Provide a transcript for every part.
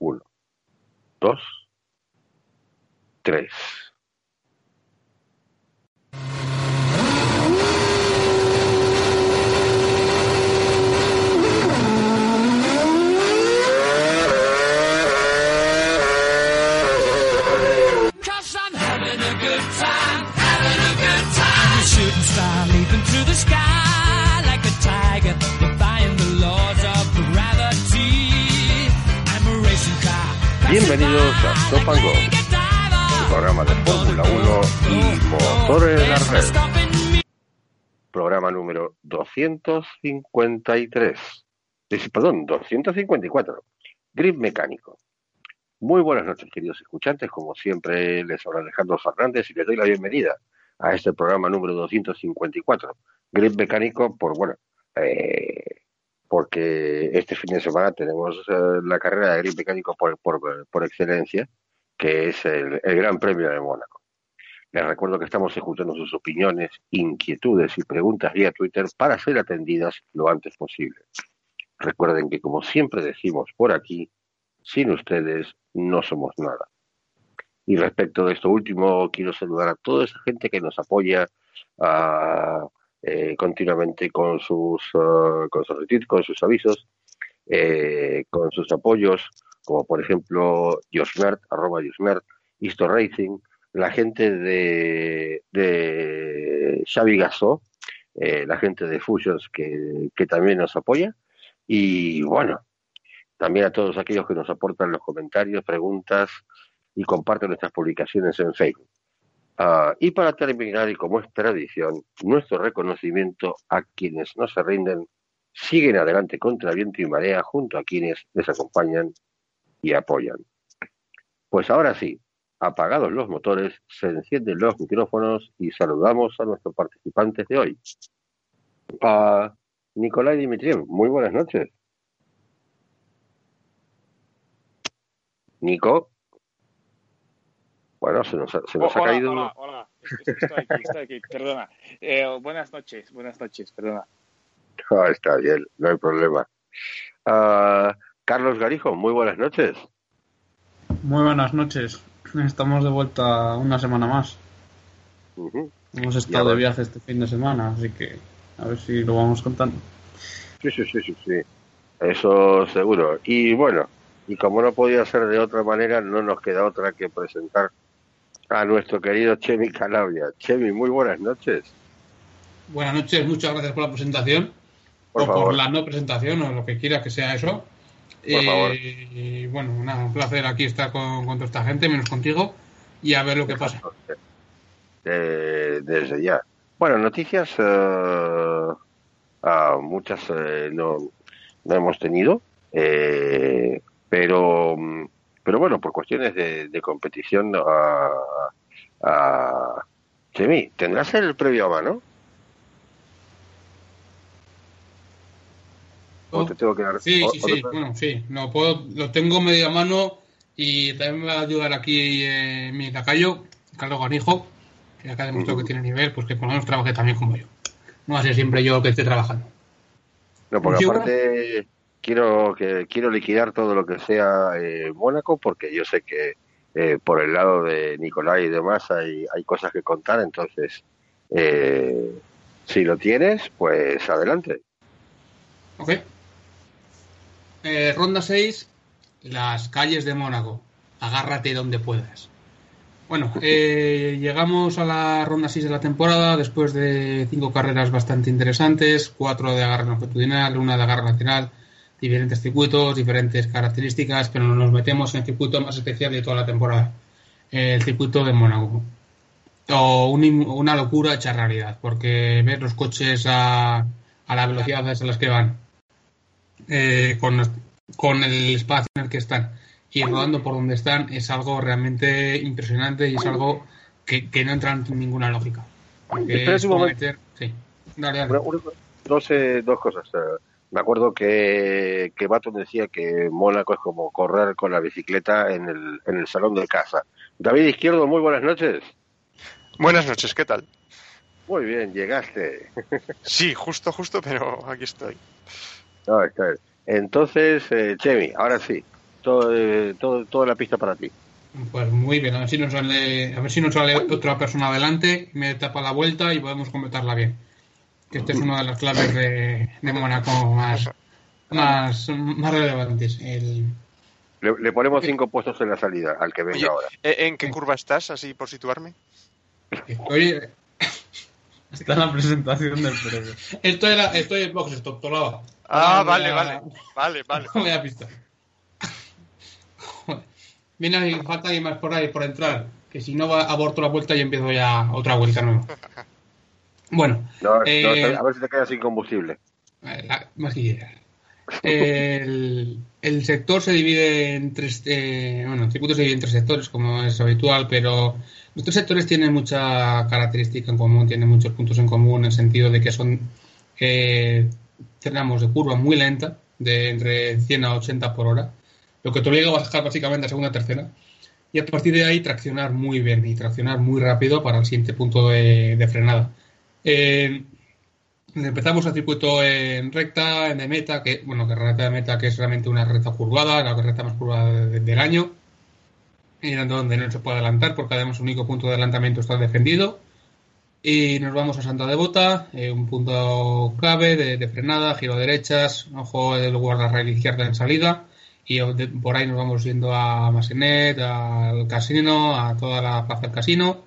Uno, dos, tres. Shooting star leaping through the sky Bienvenidos a and Go, el programa de Fórmula 1 y motores en la red. Programa número 253. Eh, Perdón, 254. Grip mecánico. Muy buenas noches, queridos escuchantes. Como siempre, les habla Alejandro Fernández y les doy la bienvenida a este programa número 254. Grip mecánico, por bueno, eh, porque este fin de semana tenemos eh, la carrera de grip mecánico por, por, por excelencia, que es el, el Gran Premio de Mónaco. Les recuerdo que estamos escuchando sus opiniones, inquietudes y preguntas vía Twitter para ser atendidas lo antes posible. Recuerden que, como siempre decimos por aquí, sin ustedes no somos nada. Y respecto de esto último, quiero saludar a toda esa gente que nos apoya ah, eh, continuamente con sus, ah, con sus retweets, con sus avisos, eh, con sus apoyos, como por ejemplo Josmert, arroba Josmert, Isto Racing, la gente de, de Xavi Gasó, eh, la gente de Fusions que, que también nos apoya, y bueno, también a todos aquellos que nos aportan los comentarios, preguntas y comparten nuestras publicaciones en Facebook. Ah, y para terminar, y como es tradición, nuestro reconocimiento a quienes no se rinden, siguen adelante contra viento y marea junto a quienes les acompañan y apoyan. Pues ahora sí, apagados los motores, se encienden los micrófonos y saludamos a nuestros participantes de hoy. A Nicolai Dimitriev, muy buenas noches. Nico. Bueno, se nos ha, se nos ha Oh, hola, caído. Hola, hola. Estoy aquí, estoy aquí, perdona. Eh, buenas noches, buenas noches, perdona. Ah, está bien, no hay problema. Ah, Carlos Garijo, muy buenas noches. Muy buenas noches. Estamos de vuelta una semana más. Hemos estado de viaje este fin de semana, así que a ver si lo vamos contando. Sí, sí, sí, sí, sí. Eso seguro. Y bueno, y como no podía ser de otra manera, no nos queda otra que presentar a nuestro querido Chemi Calabria. Chemi, muy buenas noches. Buenas noches, muchas gracias por la presentación. Por o favor. por la no presentación, o lo que quiera que sea eso. Por favor. Y bueno, nada, un placer aquí estar con, con toda esta gente, menos contigo, y a ver lo que pasa. Eh, desde ya. Bueno, noticias eh, ah, muchas eh, no, no hemos tenido, eh, pero mm, pero bueno, por cuestiones de, de competición, a a Chemi, ¿tendrás el previo a mano? ¿O te tengo que dar? Sí, sí, te- sí, bueno, sí, lo, puedo, lo tengo medio a mano y también me va a ayudar aquí eh, mi lacayo, Carlos Ganijo, que acá Ujú. que tiene nivel, pues que por lo menos trabaje también como yo. No va a ser siempre yo el que esté trabajando. No, porque aparte quiero que quiero liquidar todo lo que sea eh, Mónaco, porque yo sé que eh, por el lado de Nicolai y demás hay, hay cosas que contar, entonces eh, si lo tienes, pues adelante. Ok. Eh, ronda 6, las calles de Mónaco. Agárrate donde puedas. Bueno, llegamos a la ronda 6 de la temporada después de cinco carreras bastante interesantes, cuatro de agarre longitudinal, una de agarre lateral, diferentes circuitos, diferentes características, pero nos metemos en el circuito más especial de toda la temporada, el circuito de Mónaco. O un- una locura hecha realidad, porque ver los coches a, a las velocidades a las que van, eh, con, con el espacio en el que están y rodando por donde están es algo realmente impresionante y es algo que, que no entra en ninguna lógica. Espera es un como momento. meter- sí. Dale, dale. Una- una- dos, eh, dos cosas. eh, me acuerdo que, que Baton decía que Mónaco es como correr con la bicicleta en el, en el salón de casa. David Izquierdo, muy buenas noches. Buenas noches, ¿qué tal? Muy bien, llegaste. Sí, justo, justo, pero aquí estoy. No, está bien. Entonces, eh, Chemi, ahora sí. todo, eh, todo, toda la pista para ti. Pues muy bien, a ver si nos sale, a ver si nos sale otra persona adelante, me tapa la vuelta y podemos completarla bien. Que esta es una de las claves de, de Mónaco más, más, más relevantes. El, Le, le ponemos cinco puestos en la salida al que venga Oye, ahora. ¿eh, ¿en qué curva estás, así por situarme? estoy, Está en la presentación del premio. estoy, en la- estoy en box stop, tolaba. Ah, No vale, vale, vale, vale. No me da pista. Viene falta alguien más por ahí por entrar. Que si no va, aborto la vuelta y empiezo ya otra vuelta nueva. Bueno, No, no, eh, a ver si te quedas sin combustible. La- más que. El, el sector se divide en tres, eh, bueno, el circuito se divide en tres sectores, como es habitual, pero los tres sectores tienen mucha característica en común, tienen muchos puntos en común, en el sentido de que son eh, tramos de curva muy lenta, de entre 100 a 80 por hora, lo que te obliga a bajar básicamente a segunda tercera, y a partir de ahí traccionar muy bien y traccionar muy rápido para el siguiente punto de, de frenada. Eh, Empezamos el circuito en recta, en de meta, que bueno, que recta de meta que es realmente una recta curvada, la recta más curvada de- del año, y donde no se puede adelantar porque además el único punto de adelantamiento está defendido. Y nos vamos a Santa Devota, eh, un punto clave de, de frenada, giro a derechas, ojo del guardarrail izquierda en salida, y de- por ahí nos vamos yendo a Masenet, al casino, a toda la plaza del casino,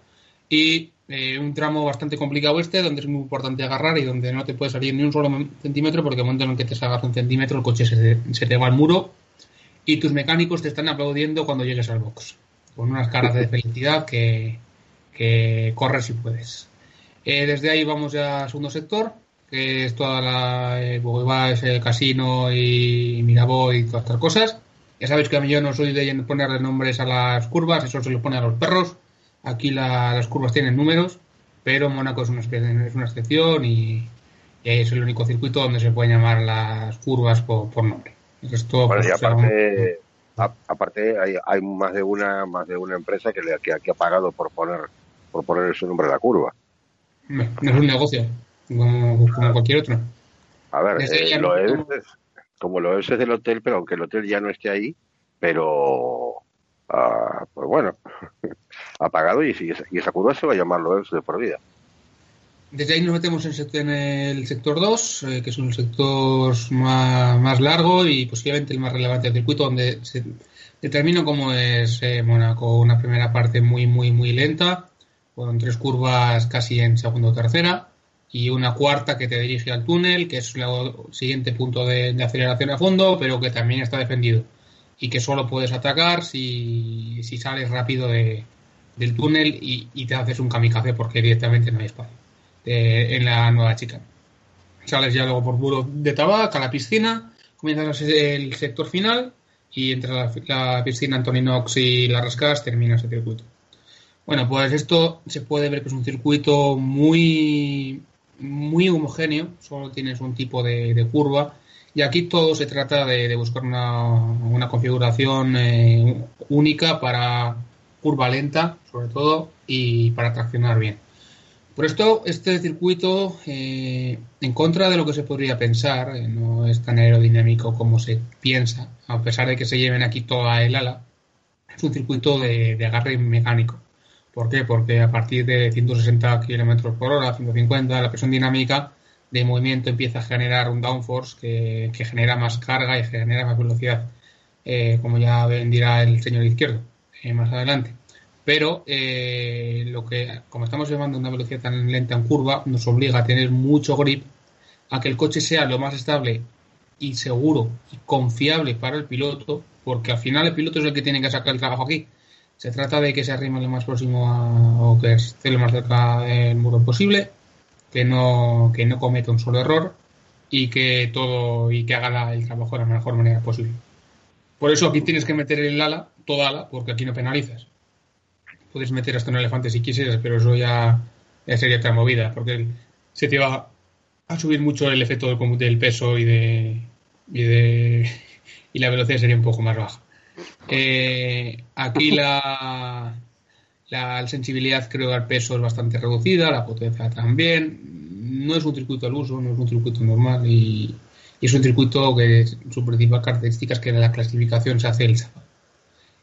y eh, un tramo bastante complicado este, donde es muy importante agarrar y donde no te puede salir ni un solo centímetro, porque el momento en el que te salgas un centímetro, el coche se, se te va al muro y tus mecánicos te están aplaudiendo cuando llegues al box, con unas caras de felicidad que, que corres si puedes. Eh, desde ahí vamos ya al segundo sector, que es toda la eh, es el casino y Mirabeau y todas estas cosas. Ya sabéis que a mí yo no soy de ponerle nombres a las curvas, eso se lo pone a los perros. Aquí la- las curvas tienen números, pero Mónaco es una, es una excepción y, y ahí es el único circuito donde se pueden llamar las curvas por, por nombre. El resto, Bueno, pues, y aparte, a- aparte hay, hay más de una más de una empresa que, le, que, que ha pagado por poner por poner su nombre a la curva. no es un negocio, como, como cualquier otro. A ver, eh, lo es, es- como lo es es del hotel, pero aunque el hotel ya no esté ahí, pero ah, pues bueno, ha pagado y, y esa curva se va a llamar lo es de por vida. Desde ahí nos metemos en el sector 2, eh, que es un sector más, más largo y posiblemente el más relevante del circuito, donde se determina cómo es eh, Mónaco. Una primera parte muy, muy, muy lenta, con tres curvas casi en segunda o tercera, y una cuarta que te dirige al túnel, que es el siguiente punto de, de aceleración a fondo, pero que también está defendido. Y que solo puedes atacar si, si sales rápido de, del túnel y, te haces un kamikaze porque directamente no hay espacio en la nueva chica. Sales ya luego por muro de tabac a la piscina, comienzas el sector final y entre la, la piscina Antoninox y la Rascas terminas el circuito. Bueno, pues esto se puede ver que es un circuito muy, muy homogéneo, solo tienes un tipo de, curva y aquí todo se trata de, de buscar una, una configuración eh, única para curva lenta, sobre todo, y para traccionar bien. Por esto, este circuito, eh, en contra de lo que se podría pensar, eh, no es tan aerodinámico como se piensa, a pesar de que se lleven aquí toda el ala, es un circuito de, agarre mecánico. ¿Por qué? Porque a partir de 160 km por hora, 150, la presión dinámica de movimiento empieza a generar un downforce que, genera más carga y genera más velocidad, eh, como ya ven, dirá el señor izquierdo eh, más adelante. Pero eh, lo que como estamos llevando una velocidad tan lenta en curva nos obliga a tener mucho grip a que el coche sea lo más estable y seguro y confiable para el piloto porque al final el piloto es el que tiene que sacar el trabajo aquí. Se trata de que se arrime lo más próximo a, o que esté lo más cerca del muro posible que no que no cometa un solo error y que todo y que haga el trabajo de la mejor manera posible. Por eso aquí tienes que meter el ala toda ala porque aquí no penalizas puedes meter hasta un elefante si quisieras, pero eso ya, ya sería otra movida, porque se te va a subir mucho el efecto del, del peso y de, y de y la velocidad sería un poco más baja. Eh, aquí la, la sensibilidad creo al peso es bastante reducida, la potencia también. No es un circuito al uso, no es un circuito normal y, es un circuito que su principal característica es que la clasificación se hace el sábado.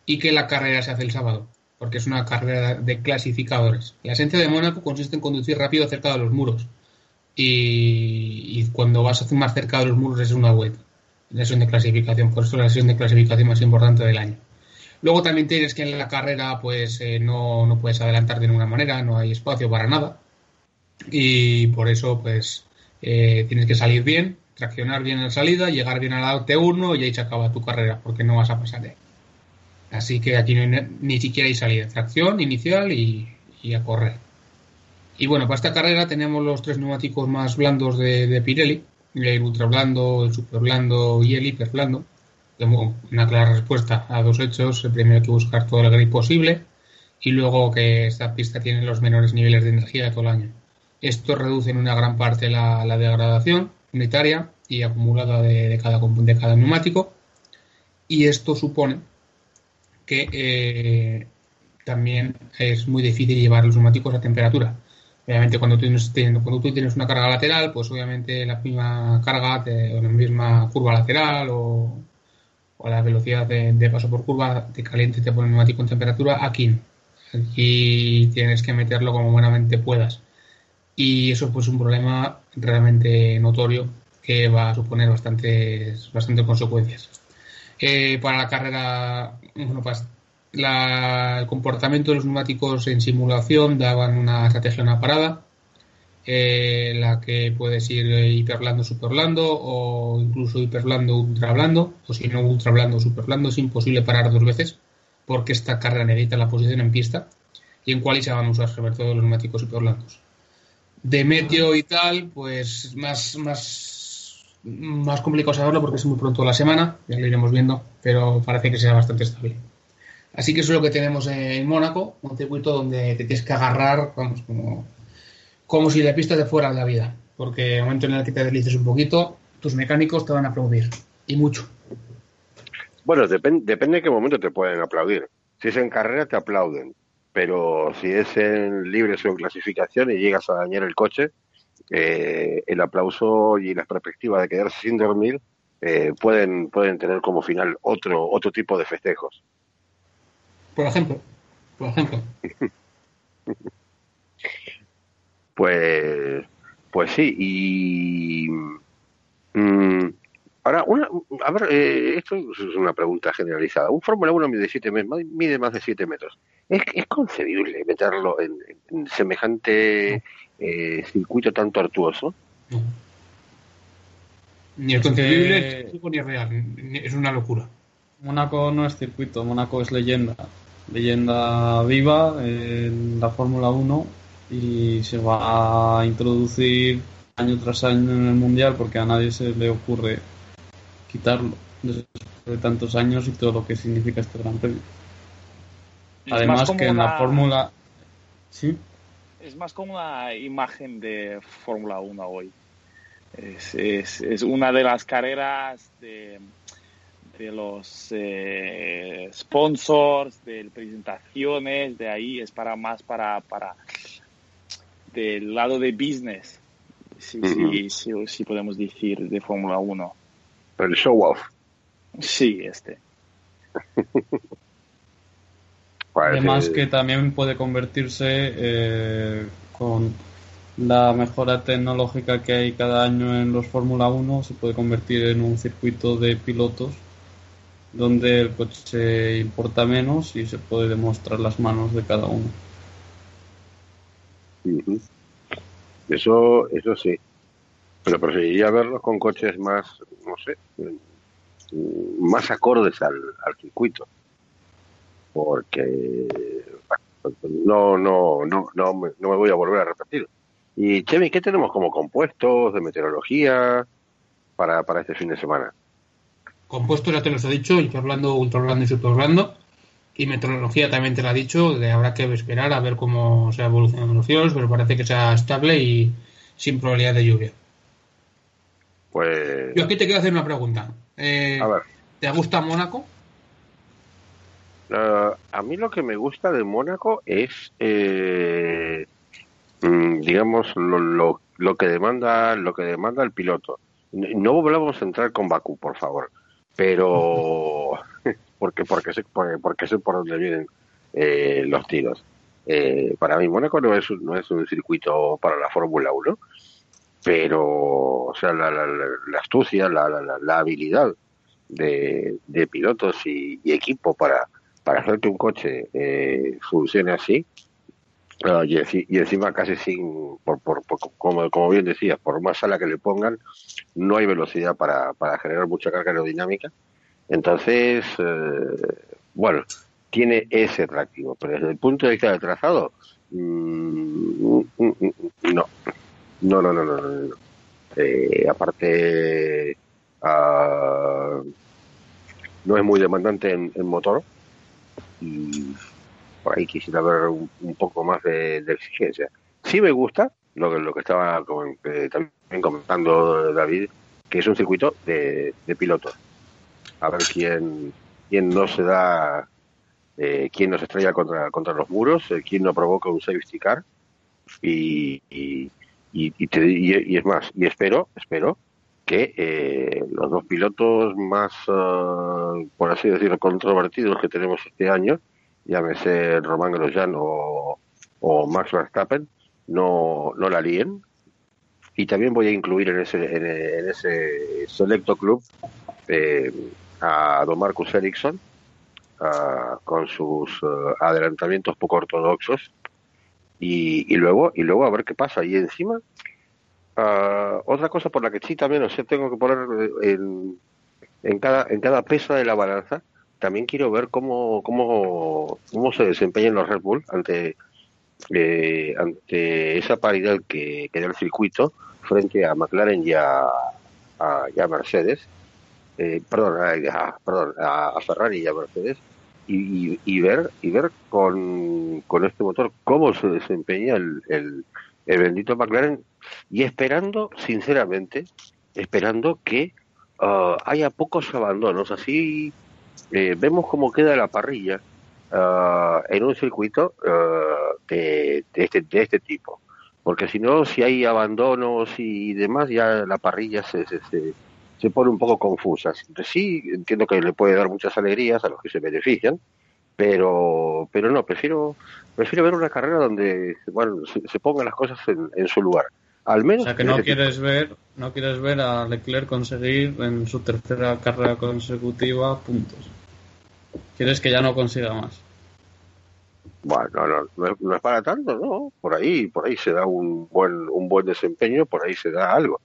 Y que la carrera se hace el sábado, porque es una carrera de clasificadores. La esencia de Mónaco consiste en conducir rápido cerca de los muros. Y, y cuando vas más cerca de los muros es una vuelta. La sesión de clasificación, por eso es la sesión de clasificación más importante del año. Luego también tienes que en la carrera pues eh, no, no puedes adelantar de ninguna manera, no hay espacio para nada. Y por eso pues eh, tienes que salir bien, traccionar bien en la salida, llegar bien a la T1 y ahí se acaba tu carrera, porque no vas a pasar de ahí. Así que aquí no hay ni, siquiera hay salida, tracción inicial y, y a correr. Y bueno, para esta carrera tenemos los tres neumáticos más blandos de, de Pirelli, el ultra blando, el super blando y el hiper blando. Una clara respuesta a dos hechos. Primero hay que buscar todo el grip posible y luego que esta pista tiene los menores niveles de energía de todo el año. Esto reduce en una gran parte la, la degradación unitaria y acumulada de, de, cada, de cada neumático. Y esto supone que eh, también es muy difícil llevar los neumáticos a temperatura. Obviamente, cuando tú, tienes, cuando tú tienes una carga lateral, pues obviamente la misma carga, o la misma curva lateral o, o la velocidad de, paso por curva te caliente te pone el neumático en temperatura. Aquí no. Aquí tienes que meterlo como buenamente puedas. Y eso pues es un problema realmente notorio que va a suponer bastantes, bastantes consecuencias. Eh, para la carrera, bueno, pues el comportamiento de los neumáticos en simulación daban una estrategia una parada, eh, la que puedes ir hiperblando, superblando o incluso hiperblando, ultrablando, o si no ultrablando, superblando, es imposible parar dos veces porque esta carrera necesita la posición en pista y en cuál se van a usar sobre todo los neumáticos hiperblandos. De medio y tal, pues más, más, más complicado saberlo porque es muy pronto la semana, ya lo iremos viendo, pero parece que será bastante estable. Así que eso es lo que tenemos en Mónaco, un circuito donde te tienes que agarrar, vamos, como, como si la pista te fuera la vida. Porque en el momento en el que te deslices un poquito, tus mecánicos te van a aplaudir. Y mucho. Bueno, depende, depende de qué momento te pueden aplaudir. Si es en carrera, te aplauden. Pero si es en libre o en clasificación y llegas a dañar el coche, eh, el aplauso y la perspectiva de quedarse sin dormir eh, pueden, pueden tener como final otro, otro tipo de festejos. Por ejemplo. Por ejemplo. pues, pues sí, y mmm, ahora, una, a ver, eh, esto es una pregunta generalizada. Un Fórmula 1 mide, siete, mide más de 7 metros. ¿Es, ¿Es, concebible meterlo en, en semejante eh, circuito tan tortuoso? No. Ni es concebible, eh, ni es real. Es una locura. Mónaco no es circuito, Mónaco es leyenda leyenda viva en la Fórmula 1 y se va a introducir año tras año en el Mundial porque a nadie se le ocurre quitarlo después de tantos años y todo lo que significa este Gran Premio. Es Además que en una... la Fórmula... ¿Sí? Es más como una imagen de Fórmula 1 hoy. Es, es, es, una de las carreras de de los eh, sponsors, de presentaciones, de ahí es para más para, para del lado de business, si, uh -huh. si, si, si, podemos decir, de Fórmula 1. El show off. Sí, este. Además que también puede convertirse eh, con la mejora tecnológica que hay cada año en los Fórmula 1, se puede convertir en un circuito de pilotos donde el coche importa menos y se puede demostrar las manos de cada uno. Uh -huh. Eso, eso sí. Pero preferiría verlos con coches más, no sé, más acordes al, al circuito. Porque no, no, no, no me, no me voy a volver a repetir. Y Chemi, ¿qué tenemos como compuestos de meteorología para, para este fin de semana? compuestos ya te los he dicho, hiperblando, ultrablando y superblando. Y meteorología también te lo ha dicho, que habrá que esperar a ver cómo se evolucionan los cielos, pero parece que sea estable y sin probabilidad de lluvia. Pues. Yo aquí te quiero hacer una pregunta. Eh, a ver. ¿Te gusta Mónaco? Uh, a mí lo que me gusta de Mónaco es, eh, digamos, lo, lo, lo, que demanda, lo que demanda el piloto no volvamos a entrar con Bakú, por favor, pero porque porque sé porque sé por dónde vienen eh, los tiros. Eh, para mí Mónaco no es, no es un circuito para la Fórmula 1, pero o sea, la, la, astucia, la, la, habilidad de, de pilotos y, equipo para, para hacer que un coche eh, funcione así, y, encima casi sin, por, por, como, como bien decías, por más sala que le pongan, no hay velocidad para, para generar mucha carga aerodinámica. Entonces, eh, bueno, tiene ese atractivo, pero desde el punto de vista del trazado, mm, mm, mm, no. No, no, no, no, no. Eh, aparte, uh, no es muy demandante en, motor y por ahí quisiera ver un, poco más de, exigencia. Sí me gusta lo que, lo que estaba eh, también comentando David, que es un circuito de, de pilotos. A ver quién, quién no se da eh, quién nos estrella contra, contra los muros, eh, quién no provoca un safety car y, y, y, es más, y espero, espero que eh, los dos pilotos más, ah, por así decirlo, controvertidos que tenemos este año, llámese Román Grosjean o, Max Verstappen, no, no la líen. Y también voy a incluir en ese, en, ese selecto club eh, a Don Marcus Ericsson, con sus eh, adelantamientos poco ortodoxos y, y, luego y luego a ver qué pasa y encima ah, otra cosa por la que sí también o sea tengo que poner en, en cada en cada peso de la balanza también quiero ver cómo cómo cómo se desempeñan los Red Bull ante eh, ante esa paridad que, que da el circuito frente a McLaren y a, Mercedes eh, perdón, a, perdón, a, Ferrari y a Mercedes y, y, ver y ver con, con, este motor cómo se desempeña el, bendito McLaren y esperando, sinceramente, esperando que uh, haya pocos abandonos. Así eh, vemos cómo queda la parrilla uh, en un circuito uh, de, de, este, de este tipo. Porque si no, si hay abandonos y demás, ya la parrilla se, se, se se pone un poco confusa. Sí, entiendo que le puede dar muchas alegrías a los que se benefician, pero, pero no, prefiero, prefiero ver una carrera donde bueno, se, pongan las cosas en, su lugar. Al menos. O sea, que no quieres ver, no quieres ver a Leclerc conseguir en su tercera carrera consecutiva puntos. Quieres que ya no consiga más. Bueno, no, no, es, para tanto, ¿no? Por ahí, por ahí se da un buen, un buen desempeño, por ahí se da algo.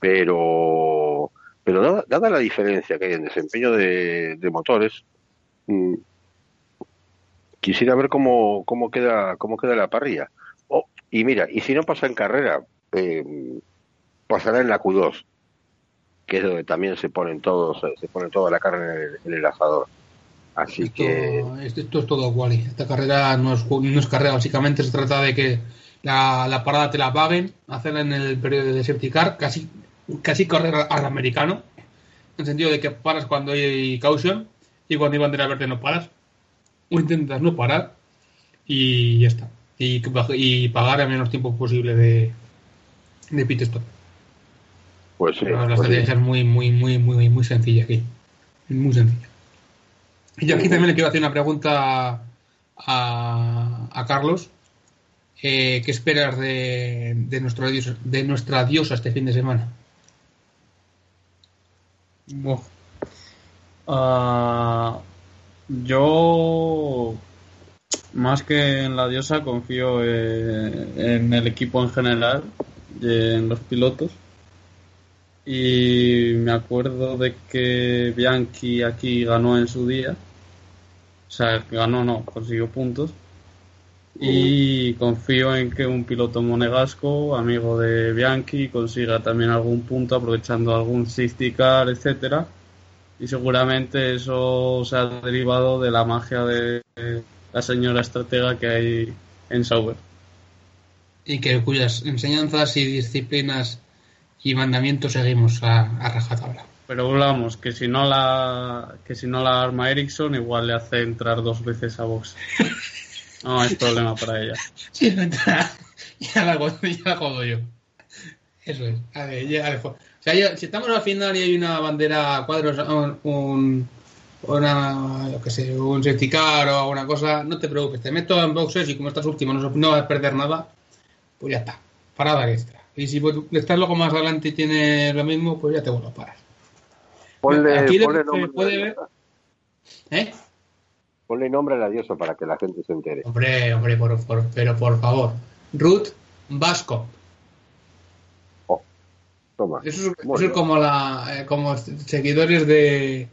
Pero, pero dada, la diferencia que hay en desempeño de, motores, mm, quisiera ver cómo, cómo queda, cómo queda la parrilla. Oh, y mira, y si no pasa en carrera, eh, pasará en la Q2, que es donde también se ponen todos, se pone toda la carne en el, asador. Así que. Esto es todo igual. Esta carrera no es, no es carrera, básicamente se trata de que la, la parada te la paguen, hacerla en el periodo de safety car, casi casi correr al americano, en el sentido de que paras cuando hay caution y cuando hay bandera verde no paras, o intentas no parar y ya está. Y, y pagar el menos tiempo posible de, de pit stop. Pues sí. La pues estrategia es muy, muy, muy, muy, muy sencilla aquí. Muy sencilla. Y yo aquí también le quiero hacer una pregunta a, a Carlos. Eh, ¿Qué esperas de, de, nuestro, de nuestra diosa este fin de semana? Uh, yo, más que en la diosa, confío en el equipo en general, en los pilotos. Y me acuerdo de que Bianchi aquí ganó en su día. O sea, ganó no, consiguió puntos. Y confío en que un piloto monegasco, amigo de Bianchi, consiga también algún punto aprovechando algún safety car, etcétera. Y seguramente eso se ha derivado de la magia de la señora estratega que hay en Sauber. Y que cuyas enseñanzas y disciplinas y mandamientos seguimos a, a rajatabla. Pero hablamos que si no la que si no la arma Ericsson igual le hace entrar dos veces a box. No hay problema para ella. Si no entra, ya la, ya la jodo yo. Eso es. A ver, ya, Si, hay- si estamos al final y hay una bandera a cuadros, un, un- una, yo qué sé, un safety car o alguna cosa, no te preocupes, te meto en boxes y como estás último no, no vas a perder nada, pues ya está, parada extra. Y si pues, estás luego más adelante y tienes lo mismo, pues ya te vuelvo a parar. Ponle, Aquí lo que se nombre, puede ver-. ¿Eh? Ponle nombre a la diosa para que la gente se entere. Hombre, hombre, por, por- pero por favor. Ruth Vasco. Toma. Eso es, eso como la eh, como seguidores de,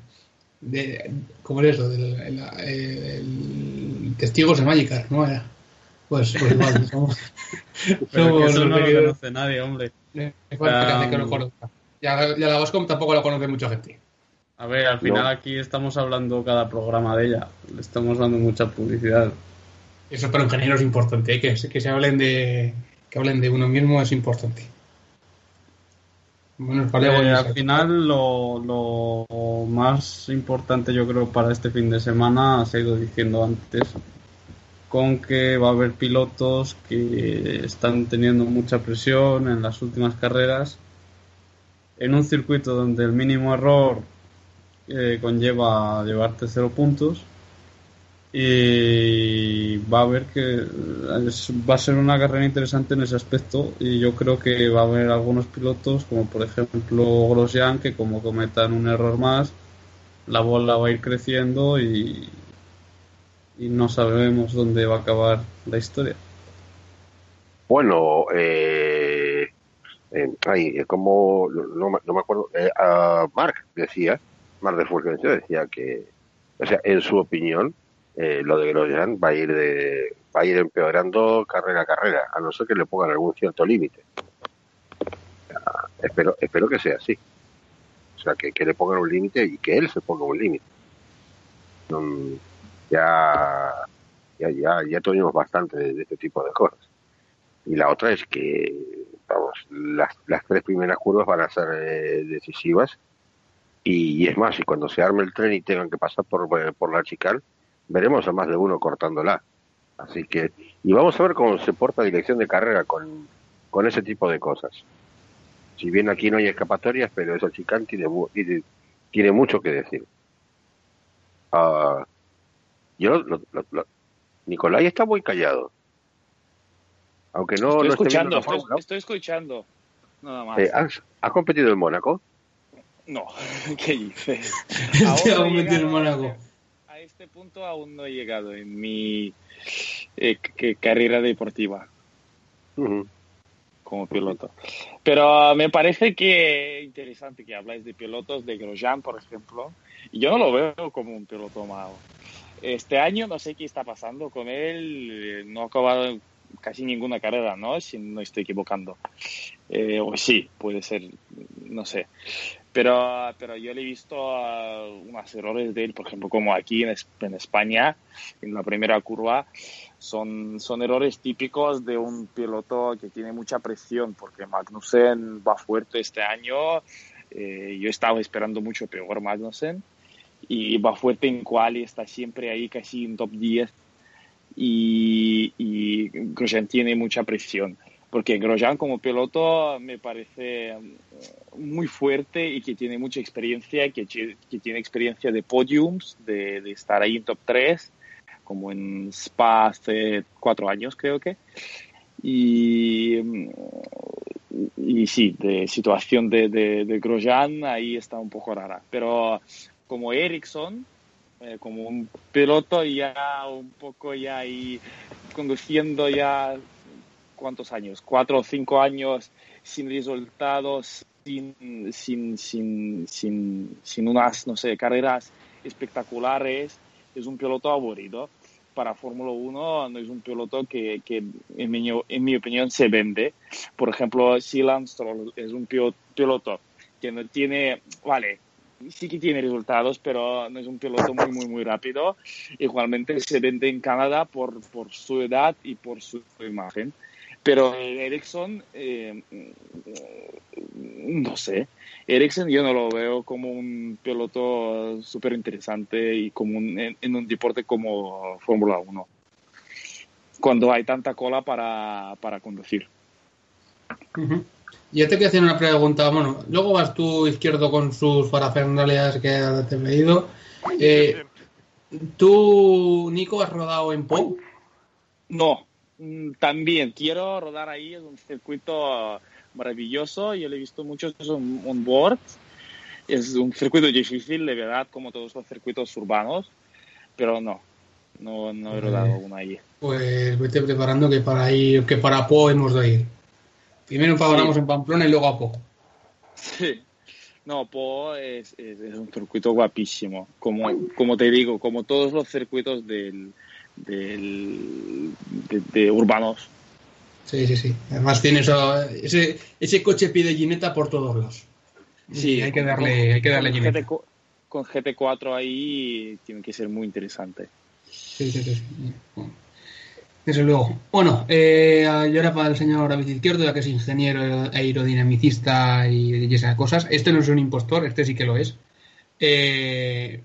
de ¿cómo es eso? Del, el, el- testigos de Magikarp, ¿no era? Pues, pues igual, somos, Pero que somos eso no lo seguidores- conoce nadie, hombre. eh, falta que lo Um, conozca. Ya, ya la Vascom tampoco la conoce mucha gente. A ver, al final No. aquí estamos hablando cada programa de ella. Le estamos dando mucha publicidad. Eso para un ingeniero es importante, ¿eh? que, se- que se hablen de que hablen de uno mismo es importante. Bueno, Eh, al final, lo, lo más importante yo creo para este fin de semana se ha ido diciendo antes, con que va a haber pilotos que están teniendo mucha presión en las últimas carreras, en un circuito donde el mínimo error eh, conlleva llevarte cero puntos y va a haber que va a ser una carrera interesante en ese aspecto y yo creo que va a haber algunos pilotos como por ejemplo Grosjean que como cometan un error más la bola va a ir creciendo y, y no sabemos dónde va a acabar la historia. Bueno, eh, eh, como no, no me acuerdo, eh, a Mark decía, Mark de Fulgencio decía que, o sea, en su opinión, eh, lo de Grosjean va a ir de, va a ir empeorando carrera a carrera, a no ser que le pongan algún cierto límite. Espero, espero que sea así. O sea, que, que le pongan un límite y que él se ponga un límite. Mm, ya, ya, ya, ya tuvimos bastante de, este tipo de cosas. Y la otra es que, vamos, las, las tres primeras curvas van a ser eh, decisivas. Y, y es más, y cuando se arme el tren y tengan que pasar por, eh, por la chicane, veremos a más de uno cortándola. Así que, y vamos a ver cómo se porta dirección de carrera con, con ese tipo de cosas. Si bien aquí no hay escapatorias, pero esa chicane tiene, tiene, tiene mucho que decir. Ah, yo, lo- lo- lo- Nicolai está muy callado. Aunque no, estoy no esté escuchando, la estoy, escuchando. Nada más. Eh, ¿has, has competido en Mónaco? No, ¿qué dices? Este he metido en Mónaco. Este- punto aún no he llegado en mi eh, carrera deportiva Ujú. como piloto. Pero uh, me parece que interesante que habláis de pilotos, de Grosjean, por ejemplo. Yo no lo veo como un piloto malo. Este año no sé qué está pasando con él. eh, No ha acabado casi ninguna carrera, ¿no? Si no estoy equivocando. Eh, o sí, puede ser, no sé. Pero, pero yo le he visto unos errores de él, por ejemplo, como aquí en, en España, en la primera curva, son, son errores típicos de un piloto que tiene mucha presión, porque Magnussen va fuerte este año. eh, yo estaba esperando mucho peor Magnussen. Y va fuerte en cual está siempre ahí casi en top 10. Y, y Grosjean tiene mucha presión. Porque Grosjean como piloto me parece muy fuerte y que tiene mucha experiencia, que, que tiene experiencia de podiums, de, de estar ahí en top 3 como en Spa hace cuatro años creo que. Y, y sí, de situación de, de, de Grosjean ahí está un poco rara. Pero como Ericsson, eh, como un piloto ya un poco ya ahí conduciendo ya cuántos años, cuatro o cinco años sin resultados, sin, sin, sin, sin, sin unas, no sé, carreras espectaculares, es un piloto aburrido. Para Fórmula 1 no es un piloto que, que en, mi, en mi opinión se vende. Por ejemplo, si Stroll es un piloto que no tiene, vale, sí que tiene resultados, pero no es un piloto muy, muy, muy rápido. Igualmente se vende en Canadá por, por su edad y por su imagen. Pero Ericsson, eh, no sé, Ericsson yo no lo veo como un piloto súper interesante y como un- en, en un deporte como Fórmula 1, cuando hay tanta cola para, para conducir. Ujú. Yo te quiero hacer una pregunta. Bueno, luego vas tú izquierdo con sus parafernalias que te he pedido. Eh, ¿Tú, Nico, has rodado en Po? No, también quiero rodar ahí, es un circuito maravilloso, yo lo he visto muchos on, on board, es un circuito difícil, de verdad, como todos los circuitos urbanos, pero no, no, no he rodado uno ahí. Pues vete preparando que para ir, que para Po hemos de ir. Primero paramos Sí. en Pamplona y luego a Po. Sí. No, Po es, es- es un circuito guapísimo. Como, como te digo, como todos los circuitos del, del, de, de urbanos. Sí, sí, sí. Además tiene eso, ese, ese coche pide Gineta por todos lados. Sí, Y hay que con- darle, hay que darle con, Gineta. GT, con GT4 ahí tiene que ser muy interesante. Sí, sí, sí. sí. Desde luego. Bueno, eh, y ahora para el señor David Izquierdo, ya que es ingeniero aerodinamicista y, y esas cosas. Este no es un impostor, este sí que lo es. Eh,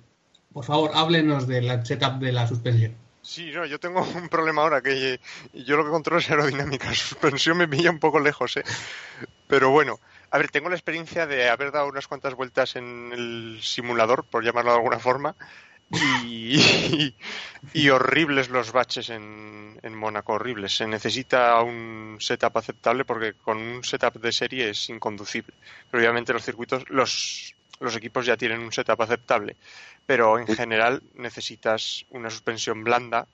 por favor, háblenos del setup de la suspensión. Sí, no, yo tengo un problema ahora que yo lo que controlo es aerodinámica. Suspensión me pilla un poco lejos, ¿eh? Pero bueno, a ver, tengo la experiencia de haber dado unas cuantas vueltas en el simulador, por llamarlo de alguna forma, y, y horribles los baches en, en Mónaco, horribles. Se necesita un setup aceptable porque con un setup de serie es inconducible. Pero obviamente los circuitos, los, los equipos ya tienen un setup aceptable. Pero en general necesitas una suspensión blanda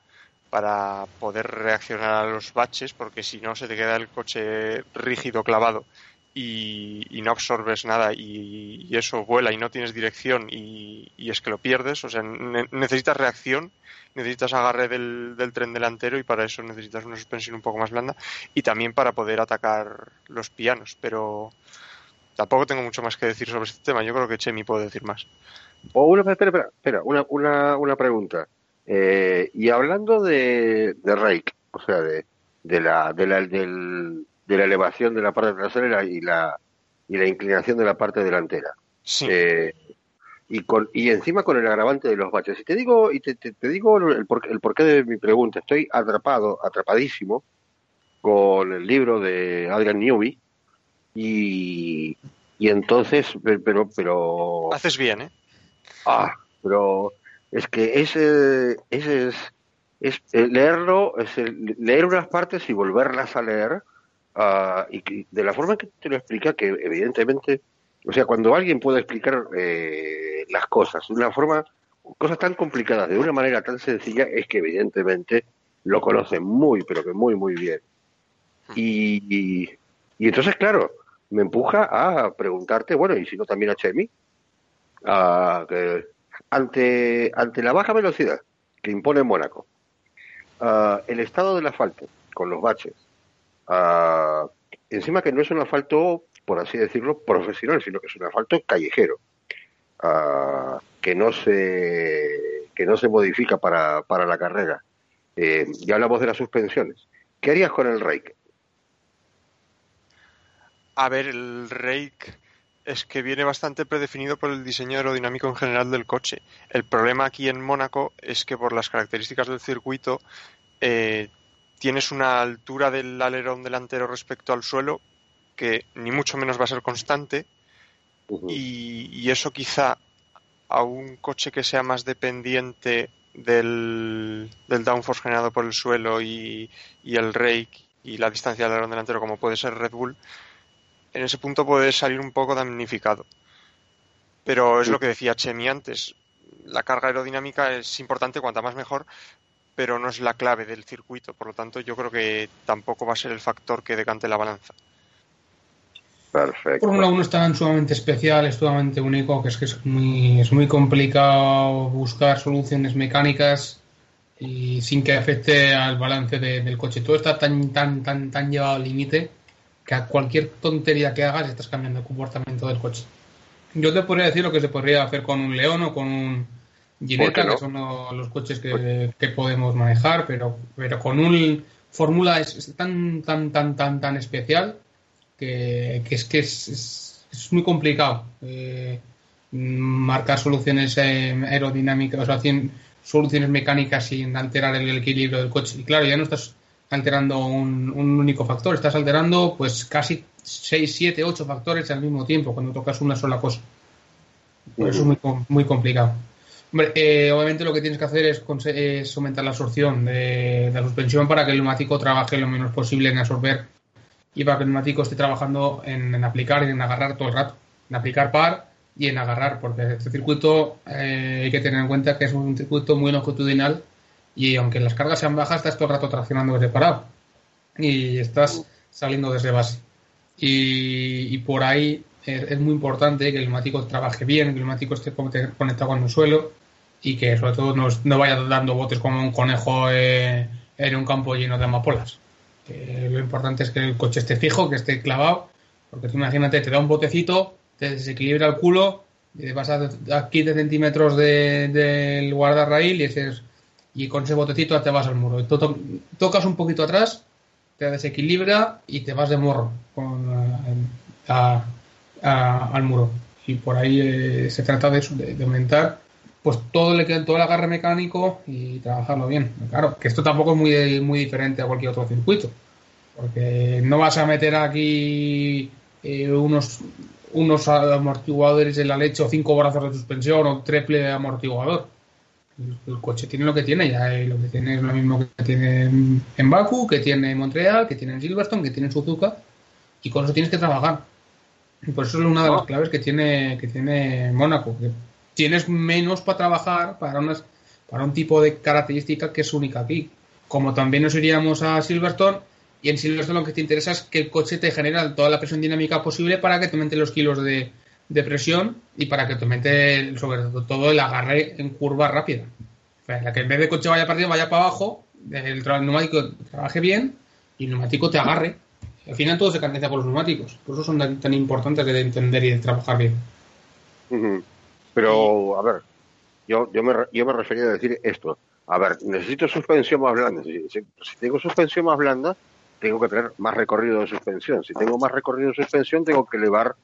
para poder reaccionar a los baches, porque si no se te queda el coche rígido, clavado, y, y no absorbes nada, y, y eso vuela y no tienes dirección, y, y es que lo pierdes. O sea, ne- necesitas reacción, necesitas agarre del, del tren delantero, y para eso necesitas una suspensión un poco más blanda, y también para poder atacar los pianos. Pero tampoco tengo mucho más que decir sobre este tema. Yo creo que Chemi puede decir más. O una, espera, espera, espera, una, una, una pregunta. Eh, y hablando de, de rake, o sea, de, de la, de la, del, de la elevación de la parte trasera y la, y la, y la inclinación de la parte delantera. Sí. Eh, y con y encima con el agravante de los baches. Y te digo y te, te, te digo el, por, el porqué de mi pregunta. Estoy atrapado, atrapadísimo con el libro de Adrian Newby y y entonces pero pero Haces bien, ¿eh? ah pero es que ese ese es es eh, leerlo es el- leer unas partes y volverlas a leer ah, y que- de la forma que te lo explica que evidentemente o sea cuando alguien puede explicar eh, las cosas de una forma cosas tan complicadas de una manera tan sencilla es que evidentemente lo conoce muy pero que muy muy bien y, y, y entonces claro me empuja a preguntarte bueno y si no también a Chemi a que ante ante la baja velocidad que impone Mónaco ah, el estado del asfalto con los baches ah, encima que no es un asfalto por así decirlo profesional sino que es un asfalto callejero ah, que no se que no se modifica para, para la carrera Eh, ya hablamos de las suspensiones ¿qué harías con el rake? A ver, el rake es que viene bastante predefinido por el diseño aerodinámico en general del coche. El problema aquí en Mónaco es que por las características del circuito eh, tienes una altura del alerón delantero respecto al suelo que ni mucho menos va a ser constante y, y eso quizá a un coche que sea más dependiente del, del downforce generado por el suelo y, y el rake y la distancia del alerón delantero como puede ser Red Bull, en ese punto puede salir un poco damnificado. Pero es lo que decía Chemi antes, la carga aerodinámica es importante, cuanta más mejor, pero no es la clave del circuito, por lo tanto yo creo que tampoco va a ser el factor que decante la balanza. Perfecto. Fórmula 1 es tan sumamente especial, es sumamente único, que es que es muy, es muy complicado buscar soluciones mecánicas y sin que afecte al balance de- del coche. Todo está tan, tan, tan, tan llevado al límite que a cualquier tontería que hagas estás cambiando el comportamiento del coche. Yo te podría decir lo que se podría hacer con un León o con un ¿Por Gineta, qué no? que son lo- los coches que, que podemos manejar, pero, pero con un Fórmula es, es tan, tan, tan, tan, tan especial que, que es que es, es- es muy complicado eh, marcar soluciones eh, aerodinámicas, o sea, soluciones mecánicas sin alterar el equilibrio del coche. Y claro, ya no estás alterando un, único factor, estás alterando pues casi 6, 7, 8 factores al mismo tiempo cuando tocas una sola cosa. Por eso es muy, muy complicado. Hombre, eh, obviamente lo que tienes que hacer es, aumentar la absorción de, la suspensión para que el neumático trabaje lo menos posible en absorber y para que el neumático esté trabajando en, aplicar y en agarrar todo el rato. En aplicar par y en agarrar, porque este circuito eh, hay que tener en cuenta que es un circuito muy longitudinal y aunque las cargas sean bajas, estás todo el rato traccionando desde parado y estás saliendo desde base. Y, por ahí es, muy importante que el neumático trabaje bien, que el neumático esté conectado con el suelo y que sobre todo no, vaya dando botes como un conejo eh, en un campo lleno de amapolas. lo importante es que el coche esté fijo, que esté clavado, porque tú imagínate, te da un botecito, te desequilibra el culo, y vas a, a 15 centímetros del guardarraíl y, y con ese botecito te vas al muro. tocas un poquito atrás, te desequilibra y te vas de morro al muro. Y por ahí eh, se trata de eso, de aumentar pues todo queda todo el agarre mecánico y trabajarlo bien. Claro, que esto tampoco es muy, muy diferente a cualquier otro circuito, porque no vas a meter aquí eh, unos unos amortiguadores en la leche o cinco brazos de suspensión o triple amortiguador. El, coche tiene lo que tiene, ya lo que tiene es lo mismo que tiene en Baku, que tiene en Montreal, que tiene en Silverstone, que tiene en Suzuka, y con eso tienes que trabajar. Y por eso es una de las ah. claves que tiene, que tiene Mónaco, tienes menos para trabajar para, unas, para un tipo de característica que es única aquí. Como también nos iríamos a Silverstone, y en Silverstone lo que te interesa es que el coche te genere toda la presión dinámica posible para que te aumente los kilos de, presión y para que te aumente sobre todo el agarre en curva rápida. Sea, que en vez de coche vaya para vaya para abajo, el, neumático trabaje bien y el neumático te agarre. Al final todo se canaliza por los neumáticos. Por eso son tan, importantes de entender y de trabajar bien. Pero, a ver, yo, yo, me, yo me refería a decir esto. A ver, necesito suspensión más blanda. Si, tengo suspensión más blanda, tengo que tener más recorrido de suspensión. Si tengo más recorrido de suspensión, tengo que elevar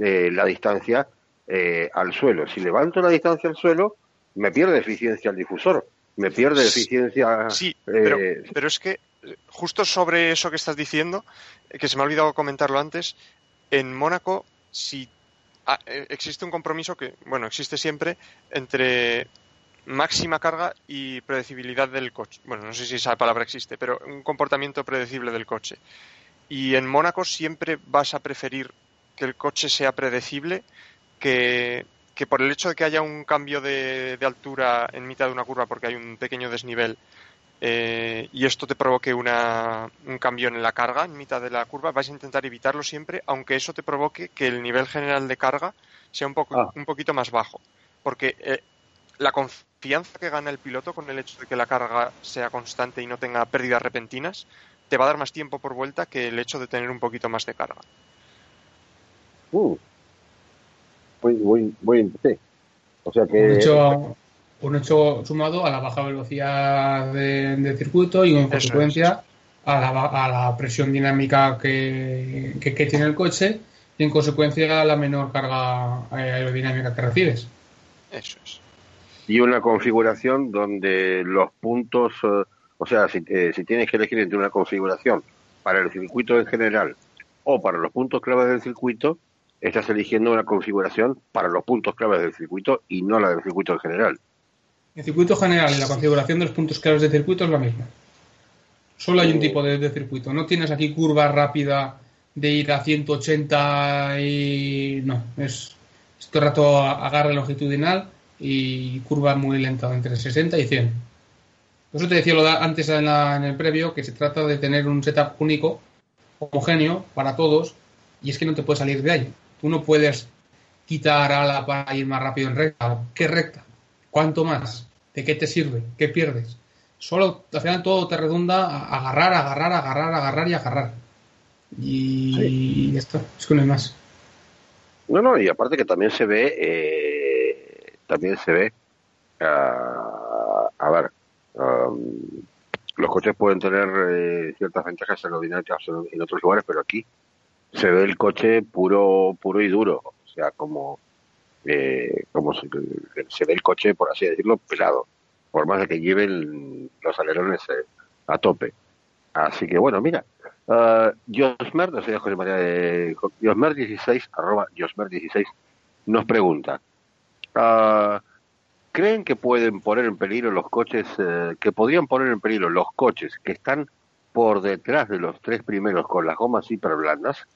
eh, la distancia eh, al suelo. Si levanto la distancia al suelo, me pierde eficiencia el difusor. Me pierde eficiencia. Sí, pero, eh, pero es que justo sobre eso que estás diciendo, que se me ha olvidado comentarlo antes, en Mónaco, si Ah, existe un compromiso que, bueno, existe siempre entre máxima carga y predecibilidad del coche. Bueno, no sé si esa palabra existe, pero un comportamiento predecible del coche. Y en Mónaco siempre vas a preferir que el coche sea predecible que, por el hecho de que haya un cambio de, de, altura en mitad de una curva porque hay un pequeño desnivel eh, y esto te provoque una, un cambio en la carga en mitad de la curva, vais a intentar evitarlo siempre, aunque eso te provoque que el nivel general de carga sea un, poco, ah. un poquito más bajo. Porque eh, la confianza que gana el piloto con el hecho de que la carga sea constante y no tenga pérdidas repentinas, te va a dar más tiempo por vuelta que el hecho de tener un poquito más de carga. Uh. Muy, muy, muy, O sea que un hecho sumado a la baja velocidad de, circuito y en consecuencia a, la, a, la, presión dinámica que, tiene el coche y en consecuencia a la menor carga aerodinámica que recibes. Eso es. Y una configuración donde los puntos, eh, o sea, si, eh, si tienes que elegir entre una configuración para el circuito en general o para los puntos claves del circuito, estás eligiendo una configuración para los puntos claves del circuito y no la del circuito en general. El circuito general y la configuración de los puntos claves de circuito es la misma. Solo hay un tipo de, circuito. No tienes aquí curva rápida de ir a 180 y. No, es, todo el rato agarre longitudinal y curva muy lenta, entre 60 y 100. Por eso te decía lo antes en, en el previo, que se trata de tener un setup único, homogéneo para todos, y es que no te puedes salir de ahí. Tú no puedes quitar ala para ir más rápido en recta. ¿Qué recta? ¿Cuánto más? ¿De qué te sirve? ¿Qué pierdes? Solo, al final todo te redunda a agarrar, agarrar, agarrar, agarrar y agarrar. Y, esto, es que no hay más. No, no, y aparte que también se ve, eh, también se ve, uh, a ver, los coches pueden tener eh, ciertas ventajas aerodinámicas en otros lugares, pero aquí se ve el coche puro, puro y duro, o sea, como eh, como se, ve el coche, por así decirlo, pelado, por más de que lleven los alerones eh, a tope. Así que bueno, mira, uh, Josmer, no sé, José María de Josmer16, arroba Josmer16, nos pregunta, uh, ¿creen que pueden poner en peligro los coches, uh, que podrían poner en peligro los coches que están por detrás de los tres primeros con las gomas hiperblandas?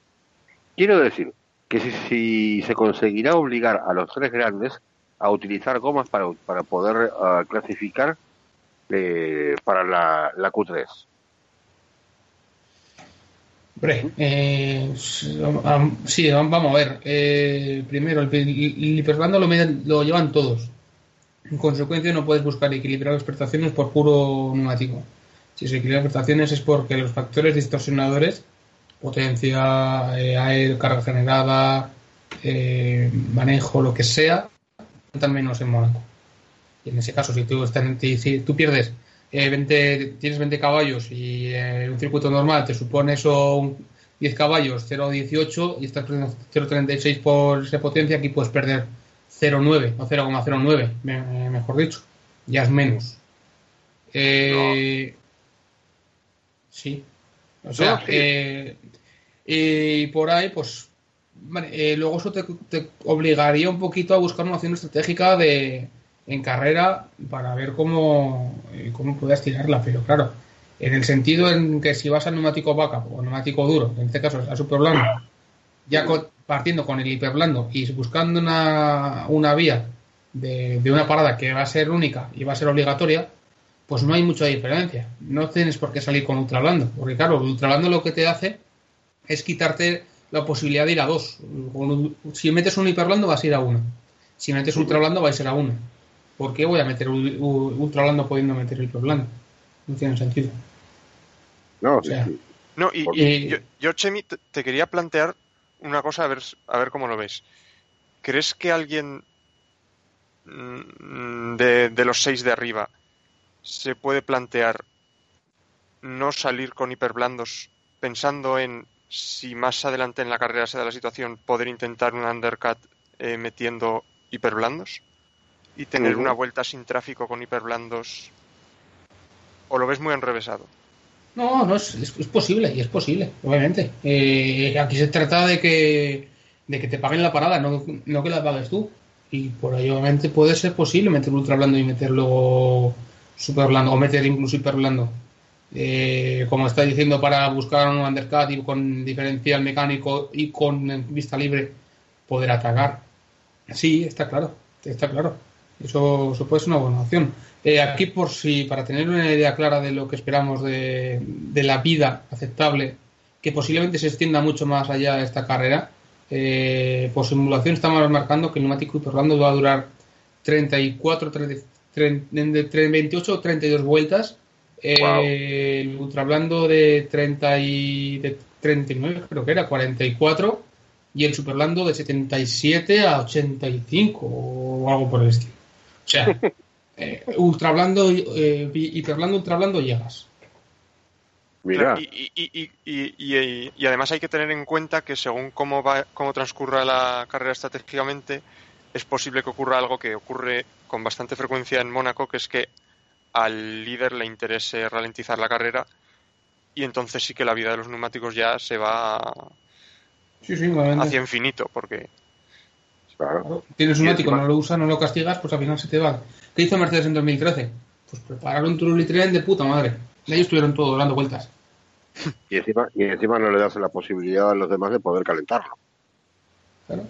Quiero decir que si, se conseguirá obligar a los tres grandes a utilizar gomas para, para poder uh, clasificar eh, para la, la Q3. Hombre, eh, sí, vamos a ver. Eh, primero, el, el hiperblando lo, lo, llevan todos. En consecuencia, no puedes buscar equilibrar las prestaciones por puro neumático. Si se equilibran prestaciones es porque los factores distorsionadores, potencia, eh, aire, carga generada, eh, manejo, lo que sea, están menos en Mónaco. Y en ese caso, si tú, estás, si tú pierdes eh, 20, tienes 20 caballos y eh, un circuito normal te supone eso 10 caballos, 0,18 y estás perdiendo 0,36 por esa potencia, aquí puedes perder 0,9 o 0,09, me, mejor dicho. Ya es menos. Eh, no. Sí. O sea, sí. Eh, y por ahí, pues, vale, eh, luego eso te, te, obligaría un poquito a buscar una opción estratégica de, en carrera para ver cómo, eh, cómo puedes tirarla, pero claro, en el sentido en que si vas al neumático vaca o neumático duro, en este caso a super blando, ya con, partiendo con el hiperblando y buscando una, una vía de, de, una parada que va a ser única y va a ser obligatoria, pues no hay mucha diferencia. No tienes por qué salir con ultrablando, porque claro, el ultrablando lo que te hace es quitarte la posibilidad de ir a dos. Si metes un hiperblando vas a ir a uno. Si metes ultrablando vas a ir a uno. ¿por qué voy a meter ultra blando pudiendo meter hiper blando? No tiene sentido. No, o sea, sí. no y, y yo, yo, Chemi, te, te, quería plantear una cosa, a ver, a ver cómo lo ves. ¿Crees que alguien de, de los seis de arriba se puede plantear no salir con hiperblandos pensando en si más adelante en la carrera se da la situación poder intentar un undercut eh, metiendo hiperblandos? y tener uh -huh. una vuelta sin tráfico con hiperblandos? ¿O lo ves muy enrevesado? No, no, es, es, es posible, y es posible, obviamente. Eh, aquí se trata de que, de que te paguen la parada, no, no que la pagues tú. Y por ahí, obviamente, puede ser posible meter ultra blando y meter luego super blando, o meter incluso hiper blando. Eh, como está diciendo, para buscar un undercut y con diferencial mecánico y con vista libre poder atacar. Sí, está claro, está claro. Eso, puede ser una buena opción. Eh, aquí, por si, para tener una idea clara de lo que esperamos de, la vida aceptable, que posiblemente se extienda mucho más allá de esta carrera, eh, por simulación estamos marcando que el neumático hiperblando va a durar 34, 30, 30, 28 o 32 vueltas. Eh, wow. El ultrablando de, 30 y, de 39, creo que era, 44. Y el superblando de 77 a 85 o algo por el estilo. O sea, eh, ultra blando, eh, hiperblando, ultra blando llegas. Mira. Y, y, y, y, además hay que tener en cuenta que según cómo, va, cómo transcurra la carrera estratégicamente, es posible que ocurra algo que ocurre con bastante frecuencia en Mónaco, que es que al líder le interese ralentizar la carrera y entonces sí que la vida de los neumáticos ya se va sí, sí, hacia infinito, porque Claro. Tienes un ático, no lo usas, no lo castigas, pues al final se te va. ¿Qué hizo Mercedes en 2013? Pues prepararon un Trulli-Tren de puta madre. Y ahí estuvieron todos dando vueltas. Y encima, y encima no le das la posibilidad a los demás de poder calentarlo. Claro.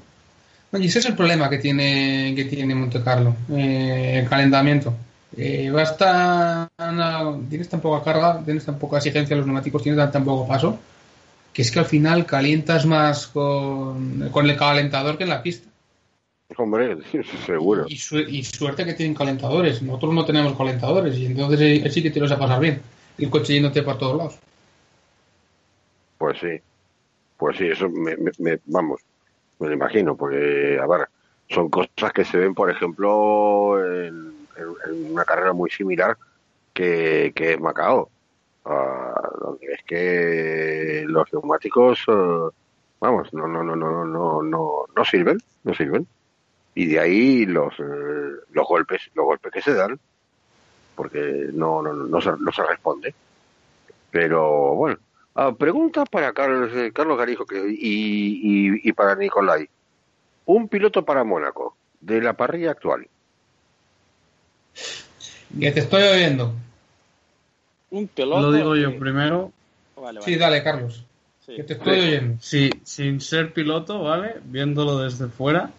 Y ese es el problema que tiene, que tiene Monte Carlo, eh, el calentamiento. Eh, basta, no, tienes tan poca carga, tienes tan poca exigencia los neumáticos, tienes tan, tan poco paso, que es que al final calientas más con, con el calentador que en la pista. Hombre, seguro. Y, su y, suerte que tienen calentadores. Nosotros no tenemos calentadores y entonces sí que te los a pasar bien. El coche yéndote para todos lados. Pues sí. Pues sí, eso me, me, me, vamos, me lo imagino, porque, a ver, son cosas que se ven, por ejemplo, en, una carrera muy similar que, que es Macao. Uh, donde es que los neumáticos, uh, vamos, no, no, no, no, no, no, no sirven, no sirven y de ahí los, eh, los golpes los golpes que se dan porque no no, no, se, no se responde Pero bueno, ah, pregunta para Carlos, eh, Carlos Garijo que, y, y, y para Nicolai. Un piloto para Mónaco, de la parrilla actual. Que te estoy oyendo. Un piloto. Lo digo yo primero. Vale, vale. Sí, dale, Carlos. Sí. Que te estoy oyendo. Sí, sin ser piloto, ¿vale? Viéndolo desde fuera.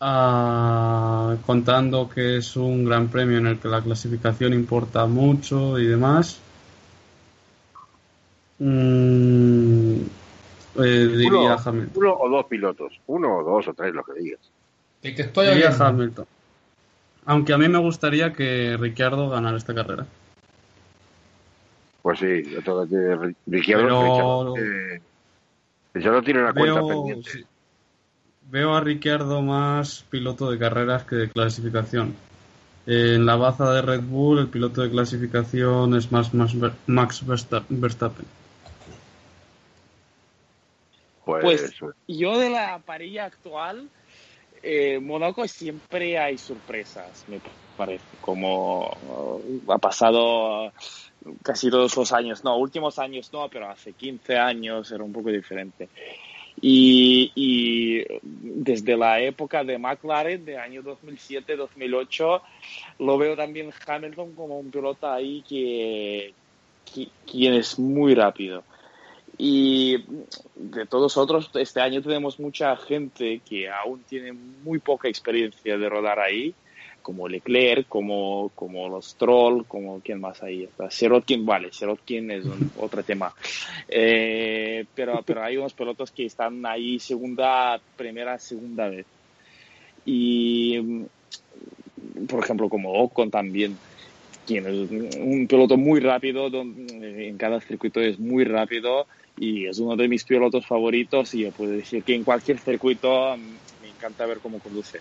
ah, contando que es un gran premio en el que la clasificación importa mucho y demás. Mm, eh, diría Uno, Hamilton. uno o dos pilotos, uno o dos o tres, lo que digas. Que te estoy Diría oyendo. Hamilton. Aunque a mí me gustaría que Ricciardo ganara esta carrera. Pues sí, yo tengo que Ricciardo, Pero- Ricciardo, eh, Ricciardo tiene una cuenta Veo, pendiente. sí. Veo a Ricciardo más piloto de carreras que de clasificación. En la baza de Red Bull, el piloto de clasificación es más, más Ver- Max Versta- Verstappen. Pues, Pues yo de la parilla actual, eh, Mónaco siempre hay sorpresas, me parece, como eh, ha pasado casi todos los años, no, últimos años no, pero hace 15 años era un poco diferente. Y, desde la época de McLaren, de año 2007-2008, lo veo también Hamilton como un piloto ahí que, que- quien es muy rápido. Y de todos otros, este año tenemos mucha gente que aún tiene muy poca experiencia de rodar ahí, como Leclerc, como, como los Troll, como quién más ahí está. Sirotkin, vale, Sirotkin es un- otro tema. Eh, pero, pero hay unos pilotos que están ahí segunda, primera, segunda vez. Y, mm, por ejemplo, como Ocon también un piloto muy rápido, donde en cada circuito es muy rápido y es uno de mis pilotos favoritos y yo puedo decir que en cualquier circuito mm, me encanta ver cómo conduce.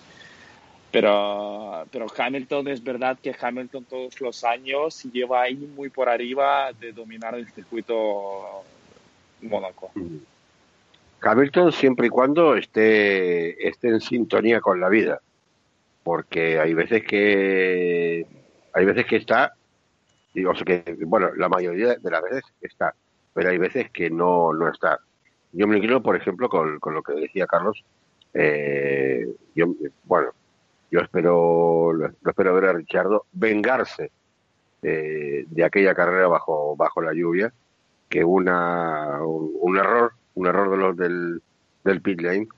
Pero, pero Hamilton es verdad que Hamilton todos los años lleva ahí muy por arriba de dominar el circuito Mónaco. Hamilton siempre y cuando esté, esté en sintonía con la vida. Porque hay veces que hay veces que está, digo, que, bueno, la mayoría de las veces está, pero hay veces que no, no está. Yo me inclino, por ejemplo, con, con lo que decía Carlos. Eh, yo, bueno, yo espero, lo espero ver a Richardo vengarse eh, de aquella carrera bajo, bajo la lluvia, que una, un, un error, un error de los del, del pit lane,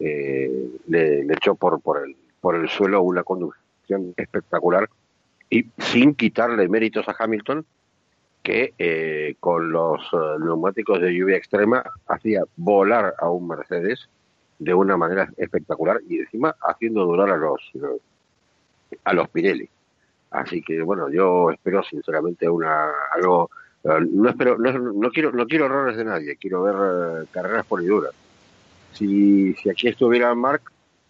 eh, le, le echó por, por, el, por el suelo una conducción espectacular y sin quitarle méritos a Hamilton, que eh, con los eh, neumáticos de lluvia extrema hacía volar a un Mercedes de una manera espectacular y encima haciendo durar a los a los Pirelli. Así que bueno, yo espero sinceramente una algo eh, no espero no, no quiero no quiero errores de nadie, quiero ver eh, carreras poliduras. Si si aquí estuviera Mark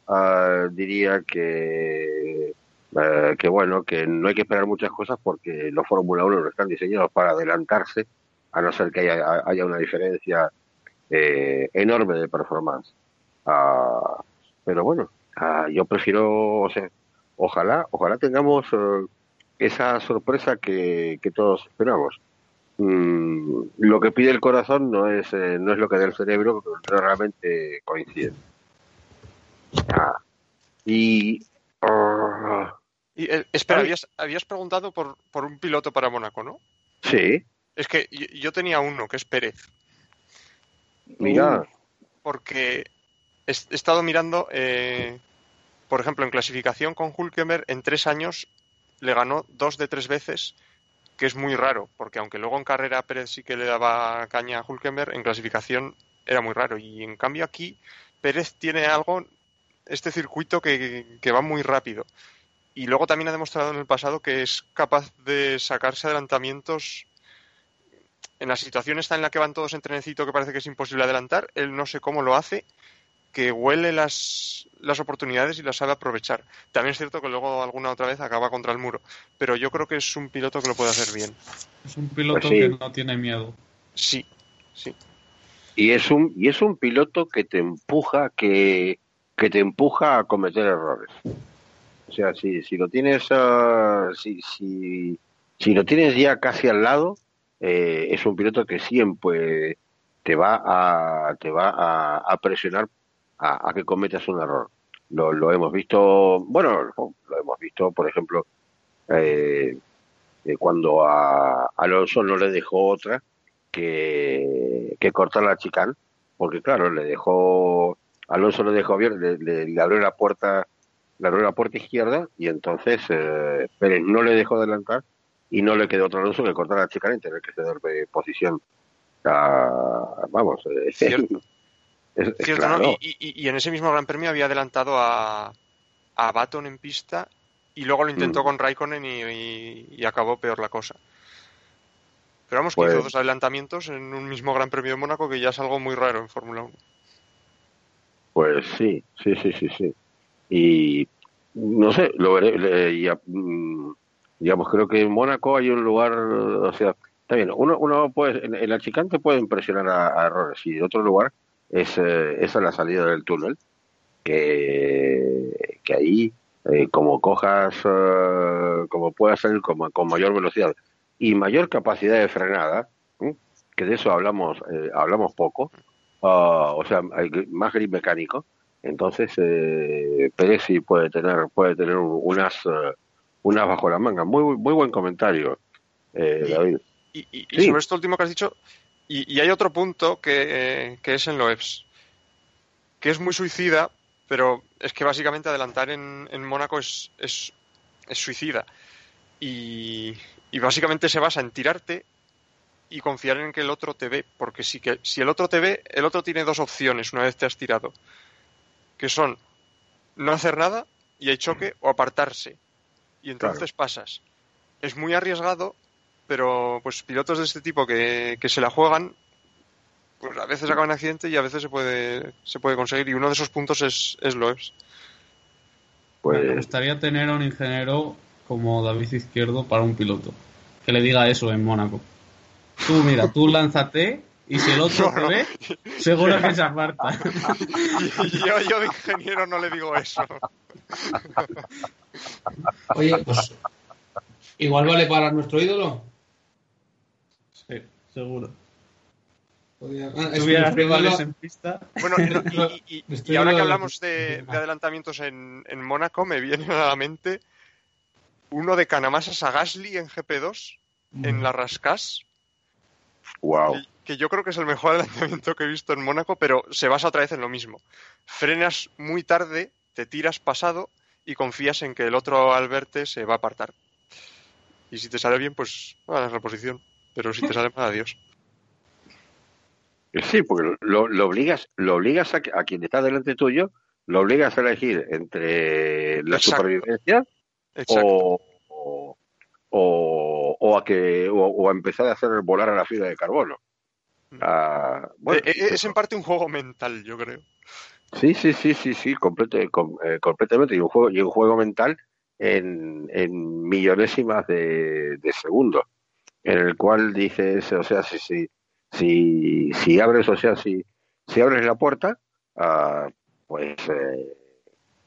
ah, diría que eh, que bueno, que no hay que esperar muchas cosas porque los Fórmula 1 no están diseñados para adelantarse, a no ser que haya, haya una diferencia eh, enorme de performance. Ah, pero bueno, ah, yo prefiero, o sea, ojalá, ojalá tengamos eh, esa sorpresa que, que todos esperamos. Mm, lo que pide el corazón no es eh, no es lo que da el cerebro, pero realmente coincide. Ah, y ah, Y, eh, espera, habías, habías preguntado por, por un piloto para Mónaco, ¿no? sí, Es que yo, yo tenía uno, que es Pérez, mira, porque he, he estado mirando, eh, por ejemplo, en clasificación con Hulkenberg, en tres años le ganó dos de tres veces, que es muy raro, porque aunque luego en carrera Pérez sí que le daba caña a Hulkenberg, en clasificación era muy raro. Y en cambio aquí Pérez tiene algo, este circuito que, que va muy rápido. Y luego también ha demostrado en el pasado que es capaz de sacarse adelantamientos en la situación esta en la que van todos en trenecito que parece que es imposible adelantar, él no sé cómo lo hace, que huele las, las oportunidades y las sabe aprovechar. También es cierto que luego alguna otra vez acaba contra el muro, pero yo creo que es un piloto que lo puede hacer bien. Es un piloto Pues sí. que no tiene miedo. Sí, sí. y es un y es un piloto que te empuja que que te empuja a cometer errores o sea si si lo tienes ah, si si si lo tienes ya casi al lado eh, es un piloto que siempre te va a, te va a, presionar a, que cometas un error. Lo, lo hemos visto, bueno, lo hemos visto, por ejemplo, eh, eh, cuando a Alonso no le dejó otra que, que cortar la chicane, porque claro, le dejó, Alonso le dejó bien, le, abrió la puerta, abrió la puerta izquierda y entonces eh, Pérez no le dejó adelantar y no le quedó otro Alonso que cortar la chicane tener que ceder de posición vamos, eh, cierto. y, en ese mismo Gran Premio había adelantado a, a Baton en pista y luego lo intentó mm. con Raikkonen y, acabó peor la cosa. Pero vamos, que hizo pues dos adelantamientos en un mismo Gran Premio de Mónaco que ya es algo muy raro en Fórmula 1. Pues sí, sí, sí, sí, sí. Y no sé, lo veré. ya, mm, digamos, creo que en Mónaco hay un lugar, o sea, Está bien, uno, uno puede, el achicante puede impresionar a, errores y otro lugar es, eh, es la salida del túnel, que, que ahí, eh, como cojas, eh, como puedas salir con, con mayor velocidad y mayor capacidad de frenada, que de eso hablamos, hablamos poco, ah, o sea, hay más grip mecánico, entonces Pérez sí puede tener, puede tener unas, unas bajo la manga. Muy, muy buen comentario, David. Y, sobre esto último que has dicho, y, hay otro punto que, es en Loebs, que es muy suicida, pero es que básicamente adelantar en, en Mónaco es, es, suicida. Y, básicamente se basa en tirarte y confiar en que el otro te ve, porque si, que, si el otro te ve, el otro tiene dos opciones una vez te has tirado, que son no hacer nada y hay choque o apartarse. Y entonces pasas. Es muy arriesgado pero pues pilotos de este tipo que, se la juegan, pues a veces acaban en accidente y a veces se puede, se puede conseguir. Y uno de esos puntos es, es Loebs. Pues... Me gustaría tener a un ingeniero como David Izquierdo para un piloto. Que le diga eso en Mónaco. Tú, mira, tú lánzate y si el otro te ve, seguro que se aparta. yo, yo de ingeniero no le digo eso. Oye, pues igual vale para nuestro ídolo seguro. Ah, rivales en pista. Bueno, y, ahora que hablamos de, adelantamientos en, en, Mónaco, me viene a la mente uno de Canamasas a Gasly en GP2, en la Rascas. Wow. Que, yo creo que es el mejor adelantamiento que he visto en Mónaco, pero se basa otra vez en lo mismo. Frenas muy tarde, te tiras pasado y confías en que el otro al verte se va a apartar. Y si te sale bien, pues a la posición pero si te sale mal, adiós. Sí, porque lo, lo obligas, lo obligas a, a, quien está delante tuyo, lo obligas a elegir entre la supervivencia o, o, o, a que o, a empezar a hacer volar a la fibra de carbono. Ah, bueno, eh, eh, es en parte un juego mental, yo creo. Sí, sí, sí, sí, sí, eh, completamente. Y un juego, y un juego mental en, en millonésimas de, de segundos en el cual dices, o sea, si, si, si, si abres, o sea, si, si abres la puerta, uh, pues, eh,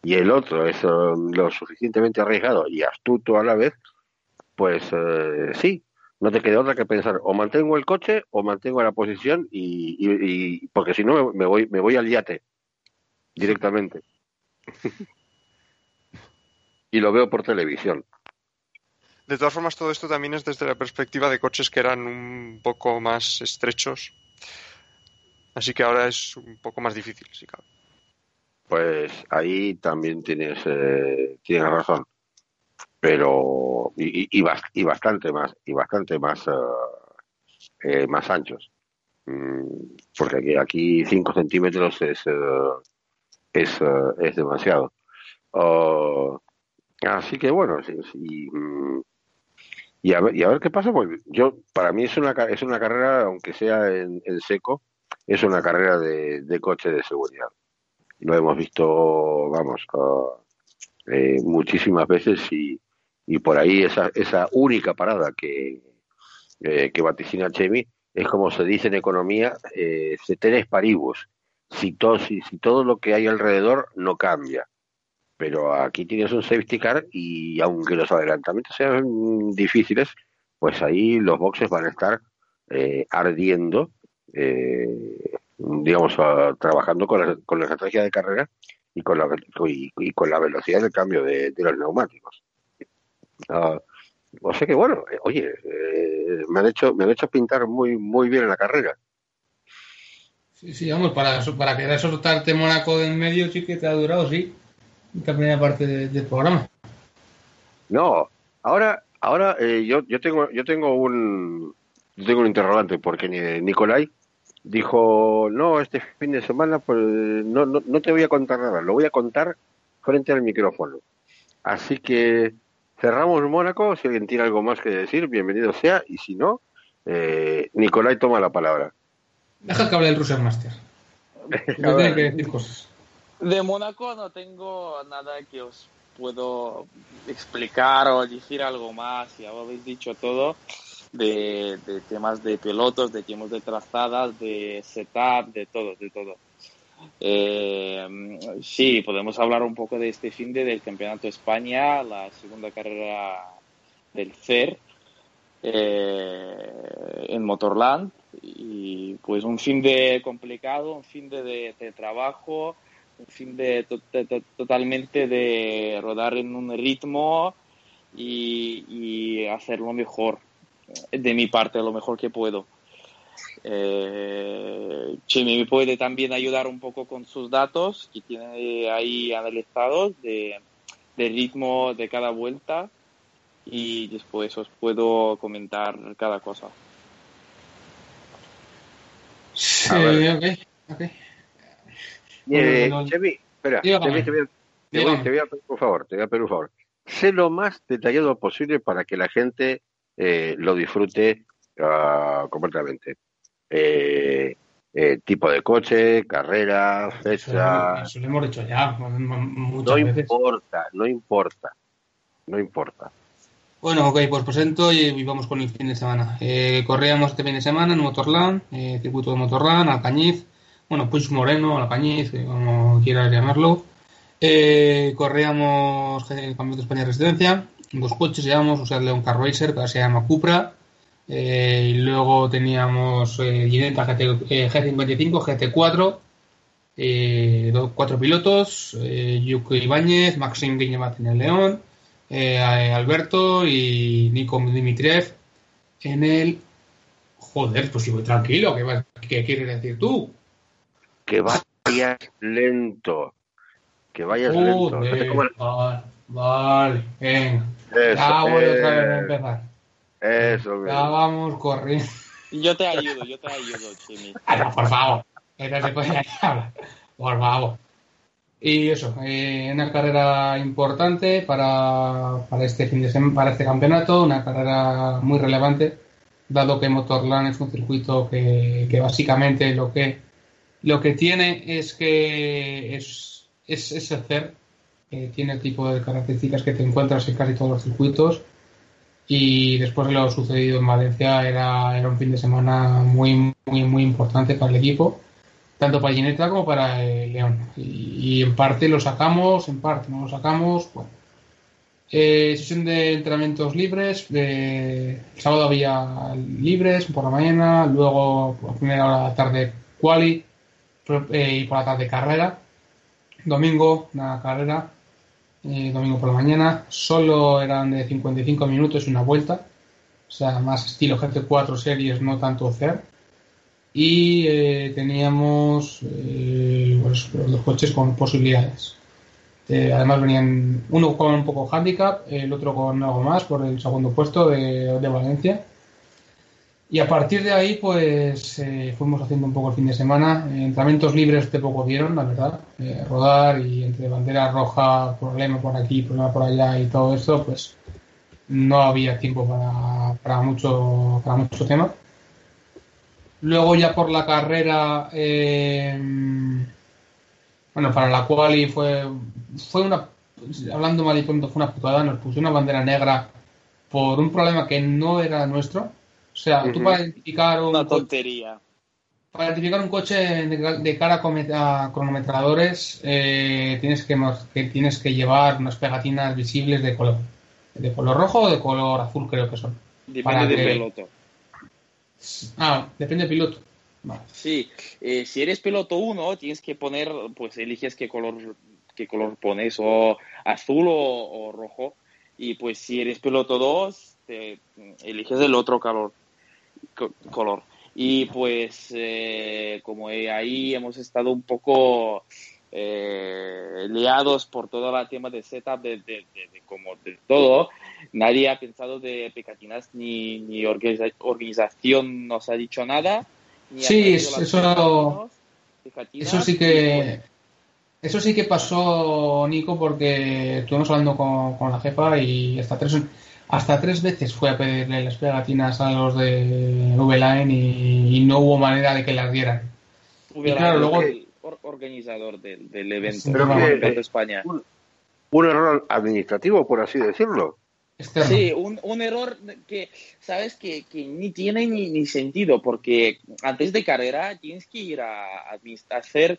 y el otro es lo suficientemente arriesgado y astuto a la vez, pues eh, sí, no te queda otra que pensar, o mantengo el coche o mantengo la posición y, y, porque si no me voy, me voy al yate directamente. y lo veo por televisión. De todas formas, todo esto también es desde la perspectiva de coches que eran un poco más estrechos. Así que ahora es un poco más difícil, si cabe. Pues ahí también tienes, eh, tienes razón. Pero, y, y, bastante más, y bastante más, eh, eh, más anchos. Mm, porque aquí, 5 centímetros es, es, es demasiado. Oh, así que bueno, sí, sí, mm, y a ver, y a ver qué pasa, pues yo, para mí es una, es una carrera, aunque sea en, seco, es una carrera de, coche de seguridad. Lo hemos visto, vamos, eh, muchísimas veces y, y por ahí esa, esa única parada que, eh, que vaticina Chemi es como se dice en economía, eh, ceteres paribus. Si todo, si, si todo lo que hay alrededor no cambia pero aquí tienes un safety car y aunque los adelantamientos sean difíciles, pues ahí los boxes van a estar eh, ardiendo, eh, digamos, trabajando con la, con la estrategia de carrera y con la, y, con la velocidad del cambio de, los neumáticos. Uh, o sea que bueno, eh, oye, me han hecho me han hecho pintar muy muy bien en la carrera. Sí, sí, vamos, para, para querer soltarte Mónaco en medio sí que te ha durado, sí, la primera parte del programa. No, ahora, ahora eh, yo, yo tengo, yo tengo un, tengo un interrogante porque Nicolai dijo, no, este fin de semana pues no, no, no te voy a contar nada, lo voy a contar frente al micrófono. Así que cerramos Mónaco, si alguien tiene algo más que decir, bienvenido sea, y si no, eh, Nicolai toma la palabra. Deja que hable el Russian Master. tiene que decir cosas. De Mónaco no tengo nada que os puedo explicar o decir algo más. Ya habéis dicho todo de, temas de pilotos, de tiempos de trazadas, de setup, de todo, de todo. Eh, sí, podemos hablar un poco de este fin de del Campeonato de España, la segunda carrera del CER eh, en Motorland y pues un fin de complicado, un fin de, trabajo, un fin de, totalmente de rodar en un ritmo y, y, hacerlo mejor, de mi parte, lo mejor que puedo. Eh, Chimi me puede también ayudar un poco con sus datos que tiene ahí analizados de, de ritmo de cada vuelta y después os puedo comentar cada cosa. Sí, ok, ok. Eh, Chevy, espera, Chevy, te, voy a, te, voy, te voy, a, pedir por favor, te voy a pedir un favor. Sé lo más detallado posible para que la gente eh, lo disfrute uh, completamente. Eh, eh, tipo de coche, carrera, fecha. Eso, lo hemos dicho ya. no importa, no importa, no importa. Bueno, ok, pues presento y, vamos con el fin de semana. Eh, corríamos este fin de semana en Motorland, eh, circuito de Motorland, Alcañiz, bueno, Puig Moreno, Alcañiz, eh, como quieras llamarlo. Eh, corríamos el Campeonato de España de Residencia, dos coches llevamos, o sea, León Car Racer, que se llama Cupra, y luego teníamos eh, Ginetta GT, G55, GT4, cuatro pilotos, Yuko Ibáñez, Maxim en el León, eh, Alberto y Nico Dimitriev en el. Joder, pues si voy tranquilo, ¿qué, quieres decir tú? Que vayas lento. Que vayas lento. Vale, vale, venga. ya voy otra vez a empezar. Eso, Ya vamos corriendo. Yo te ayudo, yo te ayudo, Chimi. Ah, por favor. No se puede hablar. Por favor. Y eso, eh, una carrera importante para, para, este fin de semana, para este campeonato, una carrera muy relevante, dado que Motorland es un circuito que, que básicamente lo que, lo que tiene es que es, es, es el tiene el tipo de características que te encuentras en casi todos los circuitos y después de lo sucedido en Valencia era, era un fin de semana muy, muy, muy importante para el equipo tanto para Gineta como para el León. Y, en parte lo sacamos, en parte no lo sacamos. Bueno. Eh, sesión de entrenamientos libres. el sábado había libres por la mañana, luego por primera hora de la tarde quali eh, y por la tarde carrera. Domingo una carrera, eh, domingo por la mañana. Solo eran de 55 minutos una vuelta. O sea, más estilo GT4 series, no tanto CER y eh, teníamos eh, los coches con posibilidades. Eh, además venían uno con un poco handicap, el otro con algo más por el segundo puesto de, de Valencia. Y a partir de ahí, pues fuimos haciendo un poco el fin de semana. entrenamientos libres de poco dieron, la verdad. rodar y entre bandera roja, problema por aquí, problema por allá y todo esto, pues no había tiempo para, para mucho, para mucho tema. Luego ya por la carrera, eh, bueno, para la cual fue, fue una, hablando mal y pronto, fue una putada, nos puso una bandera negra por un problema que no era nuestro. O sea, tú para identificar un... Una tontería. para identificar un coche de, cara a cronometradores eh, tienes que, que, tienes que llevar unas pegatinas visibles de color. De color rojo o de color azul creo que son. Depende del piloto Ah, depende del piloto. Sí, eh, si eres piloto 1, tienes que poner, pues eliges qué color, qué color pones, o azul o, rojo. Y pues si eres piloto 2, te, eliges el otro color. Color. Y pues eh, como ahí hemos estado un poco eh, liados por todo el tema de setup, de, de, como de todo, nadie ha pensado de pecatinas ni, ni organización nos ha dicho nada. sí, eso, eso sí que... Eso sí que pasó, Nico, porque estuvimos hablando con, con la jefa y hasta tres, hasta tres veces fue a pedirle las pegatinas a los de V-Line y, no hubo manera de que las dieran. Y claro, luego... El organizador del, evento de España. un, error administrativo, por así decirlo. Sí, un, un, error que, sabes, que, que ni tiene ni, ni, sentido, porque antes de carrera tienes que ir a, hacer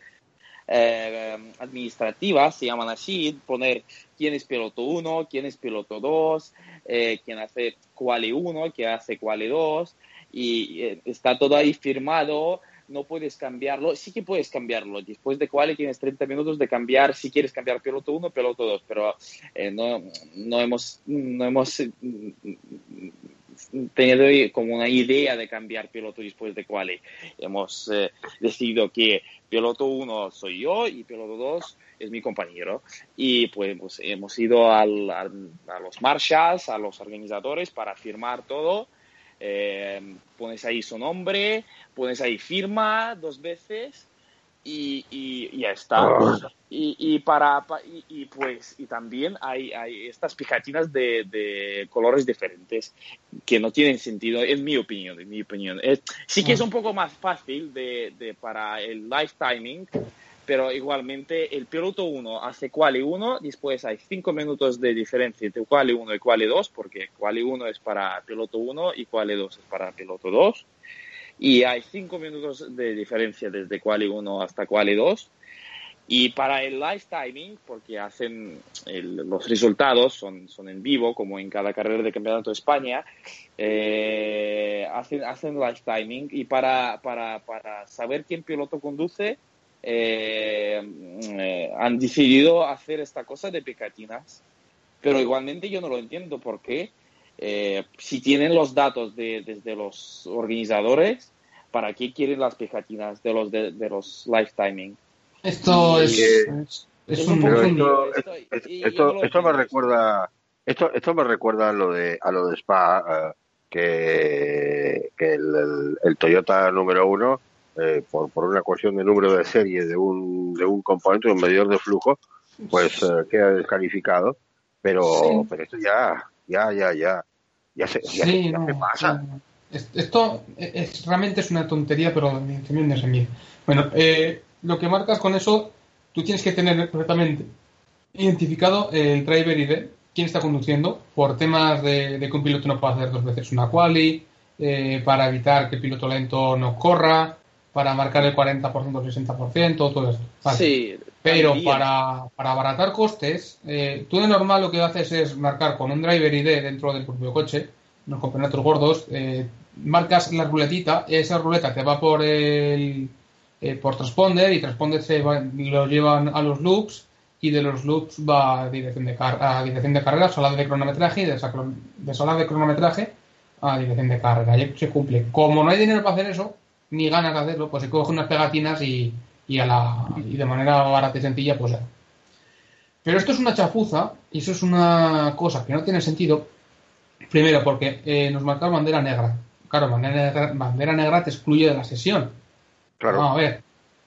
eh, administrativas, se llaman así, poner quién es piloto 1, quién es piloto 2, eh, quién hace quali 1, quién hace quali 2, y eh, está todo ahí firmado no puedes cambiarlo. Sí que puedes cambiarlo. Después de cual tienes 30 minutos de cambiar, si quieres cambiar piloto 1, piloto 2, pero eh, no, no, hemos, no hemos tenido como una idea de cambiar piloto después de cual hemos eh, decidido que piloto 1 soy yo y piloto 2 es mi compañero. Y pues, pues hemos ido al, a los marshals, a los organizadores para firmar todo eh, pones ahí su nombre, pones ahí firma dos veces y, y, ya está. Y, y para y, pues y también hay, hay estas pegatinas de, de, colores diferentes que no tienen sentido en mi opinión en mi opinión sí que es un poco más fácil de, de para el live timing pero igualmente el piloto 1 hace quali 1, después hay 5 minutos de diferencia entre quali 1 y quali 2, porque quali 1 es para piloto 1 y quali 2 es para piloto 2. Y hay 5 minutos de diferencia desde quali 1 hasta quali 2. Y para el live timing, porque hacen los resultados, son, son en vivo, como en cada carrera de campeonato de España, eh, hacen, hacen live timing. Y para, para, para saber quién piloto conduce, eh, eh, han decidido hacer esta cosa de pecatinas. Pero igualmente yo no lo entiendo porque eh, si tienen los datos de, desde los organizadores, ¿para qué quieren las pecatinas de los de, los live timing? Esto es, es, un poco esto, esto, me recuerda esto esto me recuerda a lo de a lo de Spa que, que el, el, Toyota número uno eh, por, por, una cuestión de número de serie de un, de un componente, de un medidor de flujo, pues eh, queda descalificado. Pero, pero esto ya, ya, ya, ya, ya se, ya, pasa. Esto es, realmente es una tontería, pero también es mí. Bueno, eh, lo que marcas con eso, tú tienes que tener correctamente identificado el driver ID, quién está conduciendo, por temas de, de que un piloto no pueda hacer dos veces una quali, para evitar que el piloto lento no corra, para marcar el 40% o 60%, todo esto. Sí, Pero para, para abaratar costes, eh, tú de normal lo que haces es marcar con un driver ID dentro del propio coche, en los campeonatos gordos, eh, marcas la ruletita, esa ruleta te va por el eh, por transponder y transponder se lo llevan a los loops y de los loops va a dirección de, a dirección de carrera, solar de cronometraje y de, de solar de cronometraje a dirección de carga. Y se cumple. Como no hay dinero para hacer eso, ni ganas de hacerlo, pues se coge unas pegatinas y, y, a la, y de manera barata y sencilla, pues ya. Pero esto es una chapuza y eso es una cosa que no tiene sentido. Primero, porque eh, nos marca bandera negra. Claro, bandera negra, te excluye de la sesión. Claro. Vamos a ver.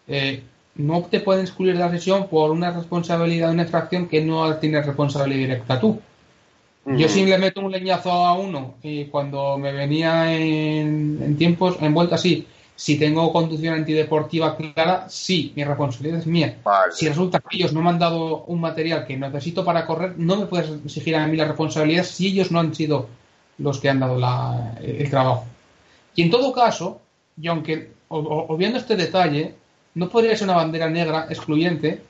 Eh, no te pueden excluir de la sesión por una responsabilidad de una infracción que no tienes responsabilidad directa tú. Yo sí le meto un leñazo a uno y cuando me venía en, en tiempos, en vuelta así, si tengo conducción antideportiva clara, sí, mi responsabilidad es mía. Si resulta que ellos no me han dado un material que necesito para correr, no me puedes exigir a mí la responsabilidad si ellos no han sido los que han dado el trabajo. Y en todo caso, y aunque obviando este detalle, no podría ser una bandera negra excluyente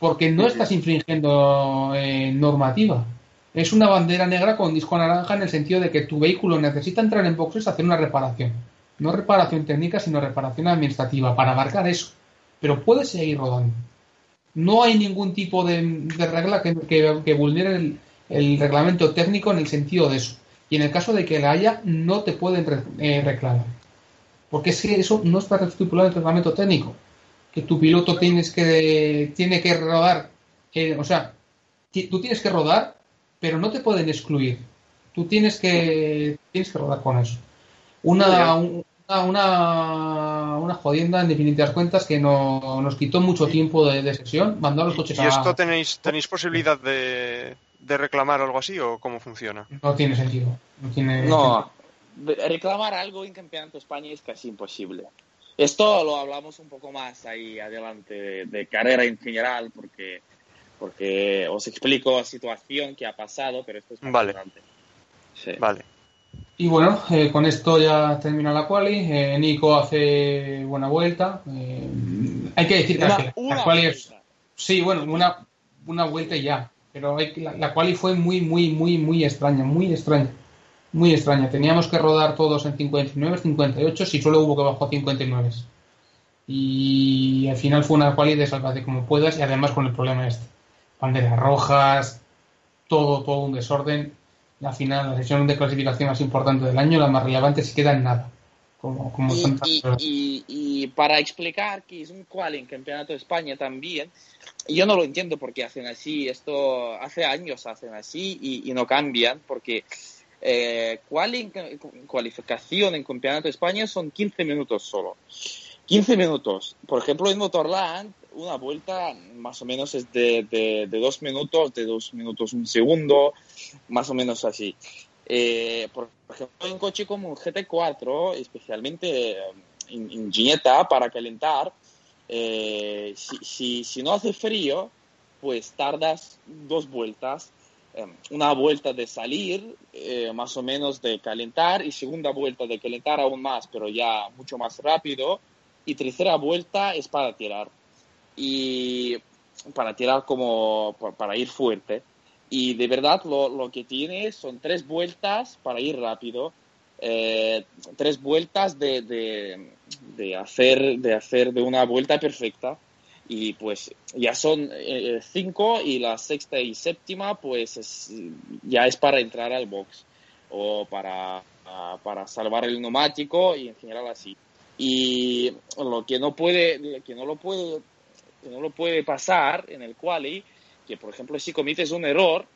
porque no estás infringiendo eh, normativa. Es una bandera negra con disco naranja en el sentido de que tu vehículo necesita entrar en boxes a hacer una reparación No reparación técnica, sino reparación administrativa, para abarcar eso. Pero puede seguir rodando. No hay ningún tipo de, regla que, vulnere el, reglamento técnico en el sentido de eso. Y en el caso de que la haya, no te pueden eh, reclamar. Porque es que eso no está estipulado en el reglamento técnico. Que tu piloto tienes que, tiene que rodar. Eh, o sea, tú tienes que rodar, pero no te pueden excluir. Tú tienes que, tienes que rodar con eso. Una, una, una, jodienda en definitivas cuentas que no, nos quitó mucho tiempo de, sesión, mandó los coches ¿Y esto tenéis, tenéis posibilidad de, de reclamar algo así o cómo funciona? No tiene sentido. No, tiene no reclamar algo en Campeonato de España es casi imposible. Esto lo hablamos un poco más ahí adelante de, carrera en general porque, porque os explico la situación que ha pasado, pero esto es más vale. Vale. Y bueno, eh, con esto ya termina la quali. Eh, Nico hace buena vuelta. Eh, hay que decir que la quali es... Sí, bueno, una, una vuelta y ya. Pero la, la quali fue muy, muy, muy, muy extraña, muy extraña. Muy extraña. Teníamos que rodar todos en 59, 58, si solo hubo que bajar a 59. Y al final fue una quali de salvate como puedas y además con el problema este. Banderas rojas, todo, todo un desorden la final, la sesión de clasificación más importante del año, la más relevante, se queda en nada. Como, como y, y, para explicar que es un cual en Campeonato de España también, yo no lo entiendo por qué hacen así, esto hace años hacen así y, no cambian, porque eh, cual en, cualificación en Campeonato de España son 15 minutos solo. 15 minutos. Por ejemplo, en Motorland una vuelta más o menos es de, de, dos minutos, de dos minutos un segundo, más o menos así. Eh, por ejemplo, en coche como un GT4, especialmente eh, en, en para calentar, eh, si, si, no hace frío, pues tardas dos vueltas. una vuelta de salir, más o menos de calentar, y segunda vuelta de calentar aún más, pero ya mucho más rápido. Y tercera vuelta es para tirar y para tirar como para ir fuerte. Y de verdad lo, lo que tiene son tres vueltas para ir rápido, eh, tres vueltas de, de, de, hacer, de hacer de una vuelta perfecta. Y pues ya son eh, cinco y la sexta y séptima pues ya es para entrar al box o para, para salvar el neumático y en general así. Y lo que no puede, que no lo puede que no lo puede pasar en el quali, que por ejemplo si cometes un error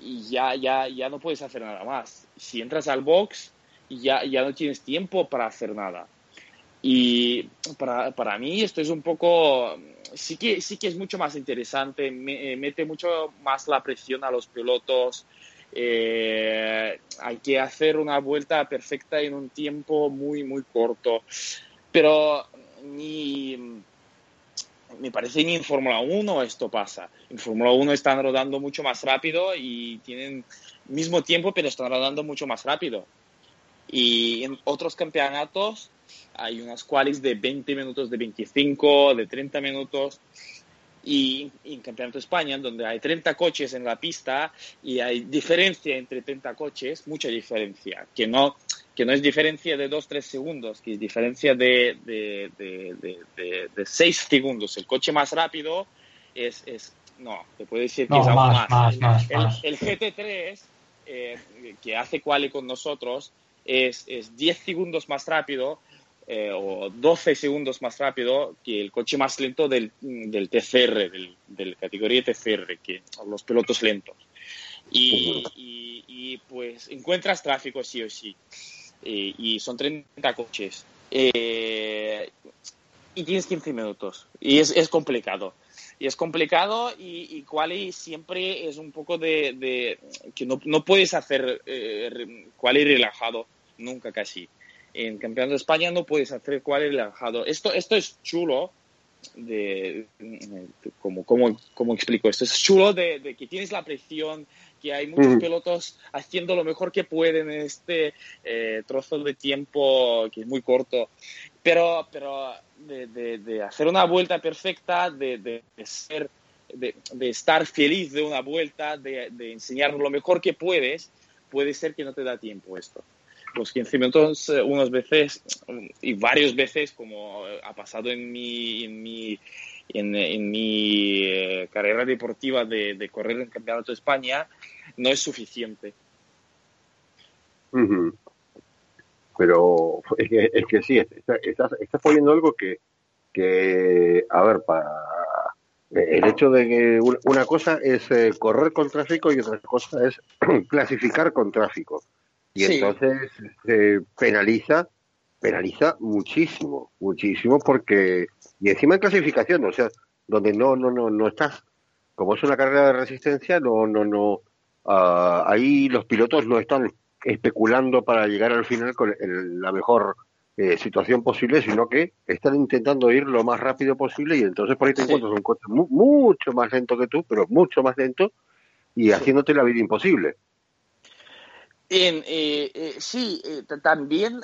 y ya, ya, ya no puedes hacer nada más. Si entras al box ya, ya no tienes tiempo para hacer nada. Y para, para mí esto es un poco, sí que, sí que es mucho más interesante, me, mete mucho más la presión a los pilotos. Eh, hay que hacer una vuelta perfecta en un tiempo muy, muy corto. Pero ni me parece ni en Fórmula 1 esto pasa. En Fórmula 1 están rodando mucho más rápido y tienen mismo tiempo, pero están rodando mucho más rápido. Y en otros campeonatos hay unas qualis de 20 minutos, de 25, de 30 minutos. Y en Campeonato de España, donde hay 30 coches en la pista y hay diferencia entre 30 coches, mucha diferencia, que no, que no es diferencia de 2-3 segundos, que es diferencia de, de, de, de, 6 segundos. El coche más rápido es, es no, te puedo decir que es aún más. el, GT3, eh, que hace quali con nosotros, es, es 10 segundos más rápido eh, o 12 segundos más rápido que el coche más lento del, del TCR, del, del categoría TCR, que los pilotos lentos. Y, y, y, pues encuentras tráfico sí o sí. Eh, y son 30 coches. Eh, y tienes 15 minutos. Y es, es complicado. Y es complicado y, y quali siempre es un poco de, de que no, no, puedes hacer eh, quali relajado, nunca casi. En Campeonato de España no puedes hacer quali relajado. Esto, esto es chulo, de, como, como, como explico esto, es chulo de, de, que tienes la presión, que hay muchos pilotos haciendo lo mejor que pueden en este eh, trozo de tiempo que es muy corto. Pero, pero de, de, hacer una vuelta perfecta, de, de ser, de, estar feliz de una vuelta, de, enseñar lo mejor que puedes, puede ser que no te da tiempo esto. Los 15 minutos eh, unas veces y varias veces, como ha pasado en mi, en mi, en, mi eh, carrera deportiva de, correr en el Campeonato de España, no es suficiente. Pero es que, es que sí, estás, estás poniendo algo que, que, a ver, para el hecho de que una cosa es eh, correr con tráfico y otra cosa es clasificar con tráfico. Y entonces se penaliza, penaliza muchísimo, muchísimo porque, y encima en clasificación, o sea, donde no, no, no, no estás, como es una carrera de resistencia, no, no, no, uh, ahí los pilotos no están especulando para llegar al final con la mejor eh, situación posible, sino que están intentando ir lo más rápido posible y entonces por ahí te encuentras un coche mucho más lento que tú, pero mucho más lento y haciéndote la vida imposible. En, eh, eh, sí, también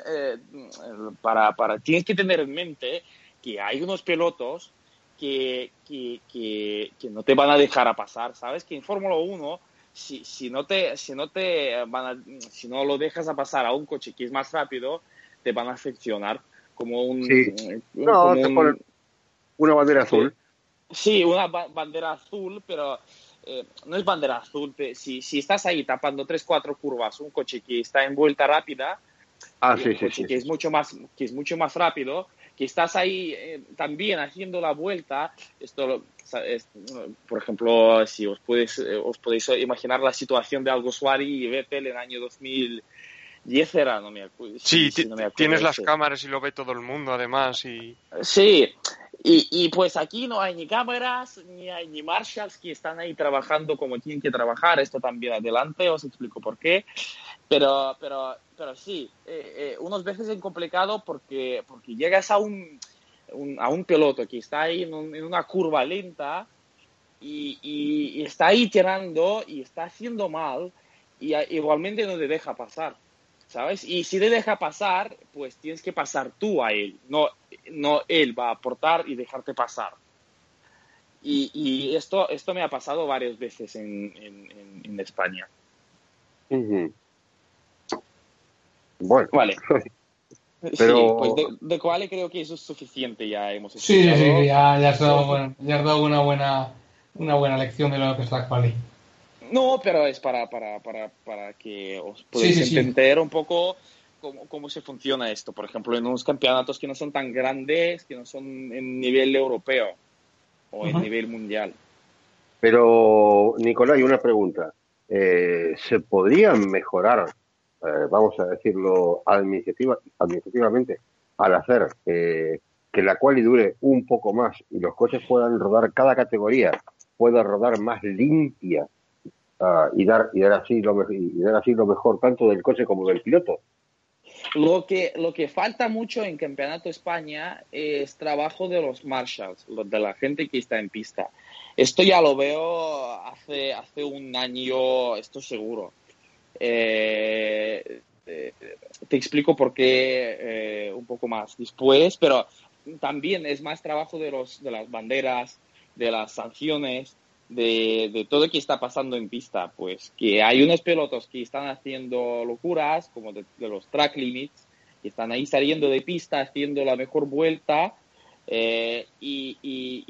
para, para, tienes que tener en mente que hay unos pilotos que, que, que, que no te van a dejar a pasar, ¿sabes? Que en Fórmula 1 si, si, no te, si, no te van si no lo dejas a pasar a un coche que es más rápido, te van a seccionar como un... no, te ponen una bandera azul. Sí, una bandera azul, pero eh, no es bandera azul. Si, si estás ahí tapando tres, cuatro curvas, un coche que está en vuelta rápida, ah, sí, sí, que, es mucho más, que es mucho más rápido, que estás ahí eh, también haciendo la vuelta, esto por ejemplo, si os, podéis, eh, os podéis imaginar la situación de Algo Suari y Vettel en el año 2010 era, no me acuerdo. Sí, tienes las cámaras y lo ve todo el mundo además. y Sí, y, y, pues aquí no hay ni cámaras, ni hay ni marshals que están ahí trabajando como tienen que trabajar. Esto también adelante, os explico por qué. Pero, pero, pero sí, eh, eh, unas veces es complicado porque, porque llegas a un a un piloto que está ahí en, una curva lenta y, está ahí tirando y está haciendo mal y igualmente no te deja pasar, ¿sabes? Y si te deja pasar, pues tienes que pasar tú a él, no, no él va a aportar y dejarte pasar. Y, esto, esto me ha pasado varias veces en, en, España. Bueno, vale. Pero... Sí, pues de, de cuál creo que eso es suficiente, ya hemos Sí, sí, sí, ya, ya, has dado, bueno, ya has dado una buena, una buena lección de lo que es la quali. No, pero es para, para, para, para que os podáis entender un poco cómo, cómo se funciona esto. Por ejemplo, en unos campeonatos que no son tan grandes, que no son en nivel europeo o en nivel mundial. Pero, Nicolás, hay una pregunta. Eh, ¿Se podrían mejorar eh, vamos a decirlo administrativa, administrativamente, al hacer que la quali dure un poco más y los coches puedan rodar cada categoría, pueda rodar más limpia ah, y, dar, y, dar así lo, y dar así lo mejor tanto del coche como del piloto. Lo que, lo que falta mucho en Campeonato España es trabajo de los marshals, de la gente que está en pista. Esto ya lo veo hace, hace un año, esto seguro. Eh, eh, te explico por qué eh, un poco más después, pero también es más trabajo de, los, de las banderas, de las sanciones, de, de, todo lo que está pasando en pista. Pues que hay unos pilotos que están haciendo locuras, como de, los track limits, que están ahí saliendo de pista, haciendo la mejor vuelta, y, y,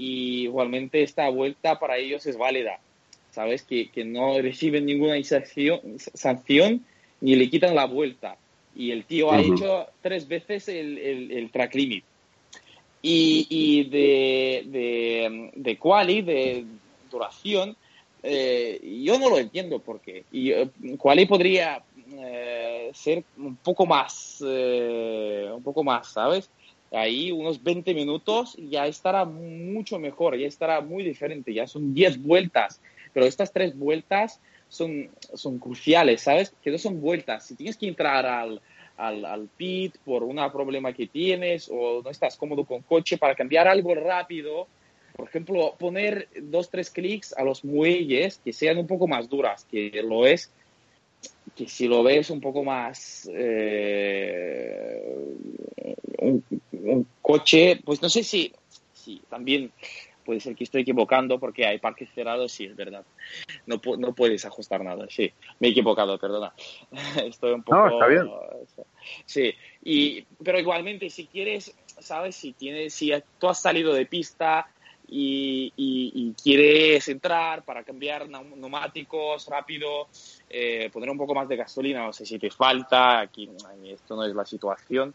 igualmente esta vuelta para ellos es válida. ¿sabes? Que, que no reciben ninguna sanción, ni le quitan la vuelta. Y el tío ha hecho tres veces el, el, track limit. Y, y de, de, de quali, de duración, eh, yo no lo entiendo por qué. Y eh, quali podría eh, ser un poco más, un poco más, ¿sabes? Ahí unos 20 minutos ya estará mucho mejor, ya estará muy diferente, ya son 10 vueltas pero estas tres vueltas son, son cruciales, ¿sabes? Que no son vueltas. Si tienes que entrar al, al, al pit por un problema que tienes o no estás cómodo con coche para cambiar algo rápido, por ejemplo, poner dos, tres clics a los muelles que sean un poco más duras, que lo es, que si lo ves un poco más eh, un, un, coche, pues no sé si, si también puede ser que estoy equivocando porque hay parques cerrados, sí, es verdad. No, no puedes ajustar nada, sí. Me he equivocado, perdona. Estoy un poco... No, está bien. Sí, y, pero igualmente si quieres, sabes, si tienes, si tú has salido de pista y, y, quieres entrar para cambiar neumáticos rápido, eh, poner un poco más de gasolina, no sé si te falta, aquí esto no es la situación,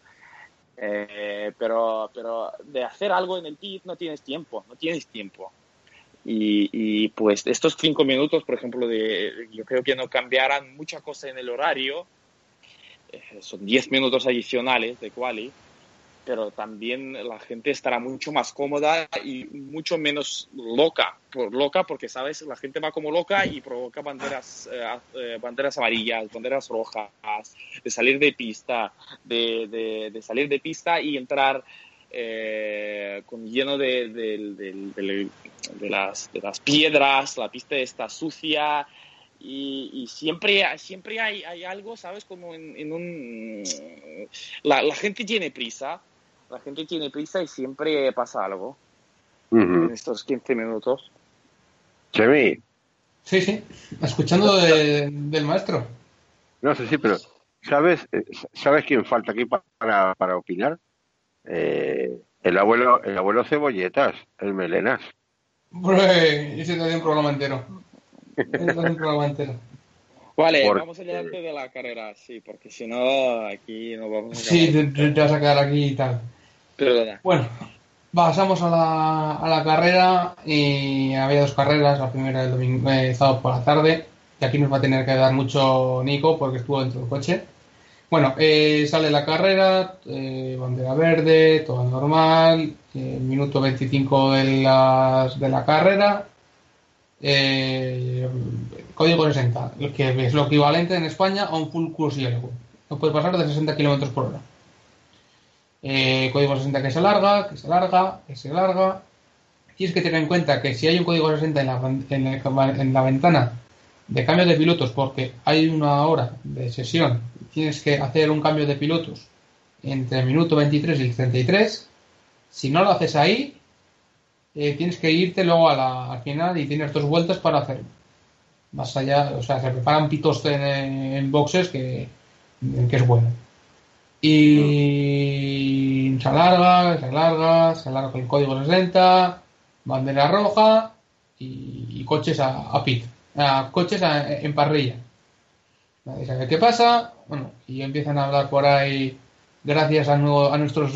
eh, pero, pero de hacer algo en el pit no tienes tiempo, no tienes tiempo. Y, y, pues estos cinco minutos, por ejemplo, de, yo creo que no cambiarán mucha cosa en el horario, eh, son diez minutos adicionales de quali, pero también la gente estará mucho más cómoda y mucho menos loca, por loca porque sabes, la gente va como loca y provoca banderas, eh, eh, banderas amarillas, banderas rojas, de salir de pista, de, de, salir de pista y entrar eh, con lleno de, de, las, de las piedras, la pista está sucia, y, siempre, siempre hay, hay, algo, ¿sabes? Como en, un... La, la, gente tiene prisa la gente tiene prisa y siempre pasa algo en estos 15 minutos. Chemi. Sí, sí, escuchando del maestro. No sé, sí, pero ¿sabes, ¿sabes quién falta aquí para, para opinar? Eh, el abuelo el abuelo Cebolletas, el Melenas. Ese también un programa entero. un programa entero. Vale, vamos adelante de la carrera, sí, porque si no, aquí no vamos a Sí, te, vas a quedar aquí y tal. Bueno, pasamos a la, a la carrera y había dos carreras, la primera el domingo, eh, sábado por la tarde, y aquí nos va a tener que dar mucho Nico porque estuvo dentro del coche. Bueno, eh, sale la carrera, eh, bandera verde, todo normal, eh, minuto 25 de, las, de la carrera, código 60, que es lo equivalente en España a un full yellow. No puede pasar de 60 km por hora. Eh, código 60 que se alarga, que se alarga, que se alarga. Tienes que tener en cuenta que si hay un código 60 en la, en la ventana de cambio de pilotos porque hay una hora de sesión, tienes que hacer un cambio de pilotos entre el minuto 23 y el 33. Si no lo haces ahí, eh, tienes que irte luego a la, al final y tienes dos vueltas para hacerlo. Más allá, o sea, se preparan pitos en, boxes que, que es bueno. Y se alarga, se alarga, se alarga el código 60, bandera roja y, coches a, pit, a coches en parrilla. Nadie sabe qué pasa, bueno, y empiezan a hablar por ahí, gracias a, nuevo, a nuestros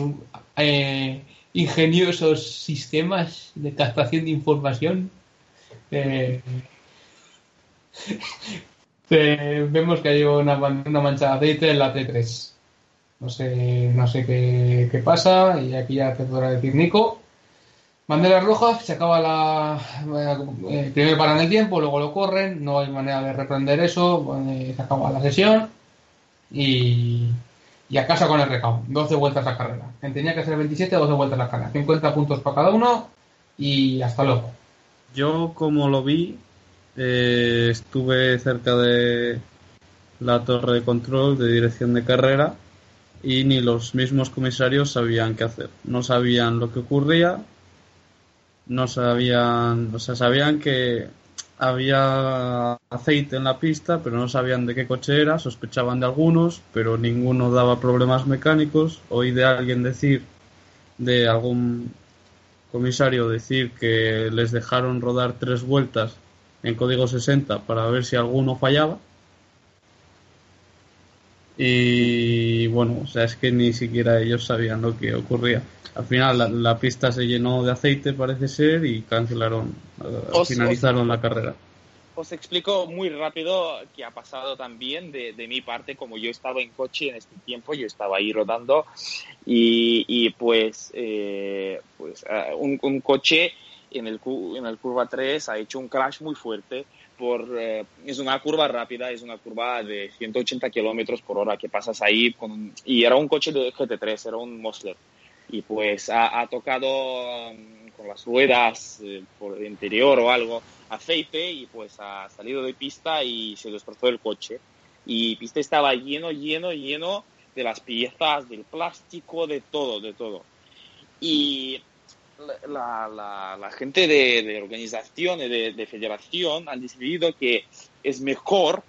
eh, ingeniosos sistemas de captación de información. Eh, eh, vemos que hay una, una mancha de aceite en la T3. No sé, no sé qué, qué pasa y aquí ya te podrá decir Nico. Banderas rojas, se acaba la. Eh, primero paran el tiempo, luego lo corren, no hay manera de reprender eso, se acaba la sesión y, y a casa con el recaudo. 12 vueltas la carrera. Tenía que ser 27, 12 vueltas la carrera. 50 puntos para cada uno y hasta luego. Yo, como lo vi, eh, estuve cerca de la torre de control de dirección de carrera y ni los mismos comisarios sabían qué hacer. No sabían lo que ocurría, no sabían, o sea, sabían que había aceite en la pista, pero no sabían de qué coche era, sospechaban de algunos, pero ninguno daba problemas mecánicos. Oí de alguien decir, de algún comisario decir que les dejaron rodar tres vueltas en código 60 para ver si alguno fallaba y bueno, o sea, es que ni siquiera ellos sabían lo que ocurría. Al final la, pista se llenó de aceite, parece ser, y cancelaron, eh, finalizaron la carrera. Os explico muy rápido qué ha pasado también de, de, mi parte, como yo estaba en coche en este tiempo, yo estaba ahí rodando y, y pues, eh, pues eh, un, un, coche en el, en el curva 3 ha hecho un crash muy fuerte por, eh, es una curva rápida, es una curva de 180 kilómetros por hora que pasas ahí con, y era un coche de GT3, era un Mosler. Y pues ha, tocado um, con las ruedas eh, por el interior o algo aceite y pues ha salido de pista y se destrozó el coche. Y pista estaba lleno, lleno, lleno de las piezas, del plástico, de todo, de todo. Y la, la, la gente de, de organización y de, de, federación han decidido que es mejor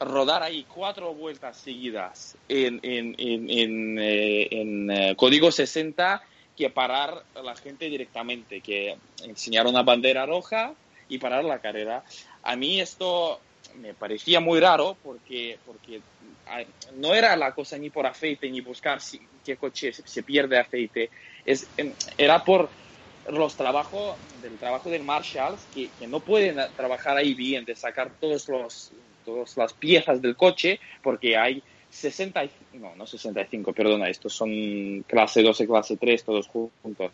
rodar ahí cuatro vueltas seguidas en, en, en, en, eh, eh, código 60 que parar a la gente directamente, que enseñar una bandera roja y parar la carrera. A mí esto me parecía muy raro porque, porque ah, no era la cosa ni por aceite ni buscar si, qué coche se pierde aceite, es, em, era por los trabajos del trabajo del Marshall que, que, no pueden trabajar ahí bien de sacar todos los todas las piezas del coche porque hay 60 no no 65 perdona estos son clase 12 clase 3 todos juntos.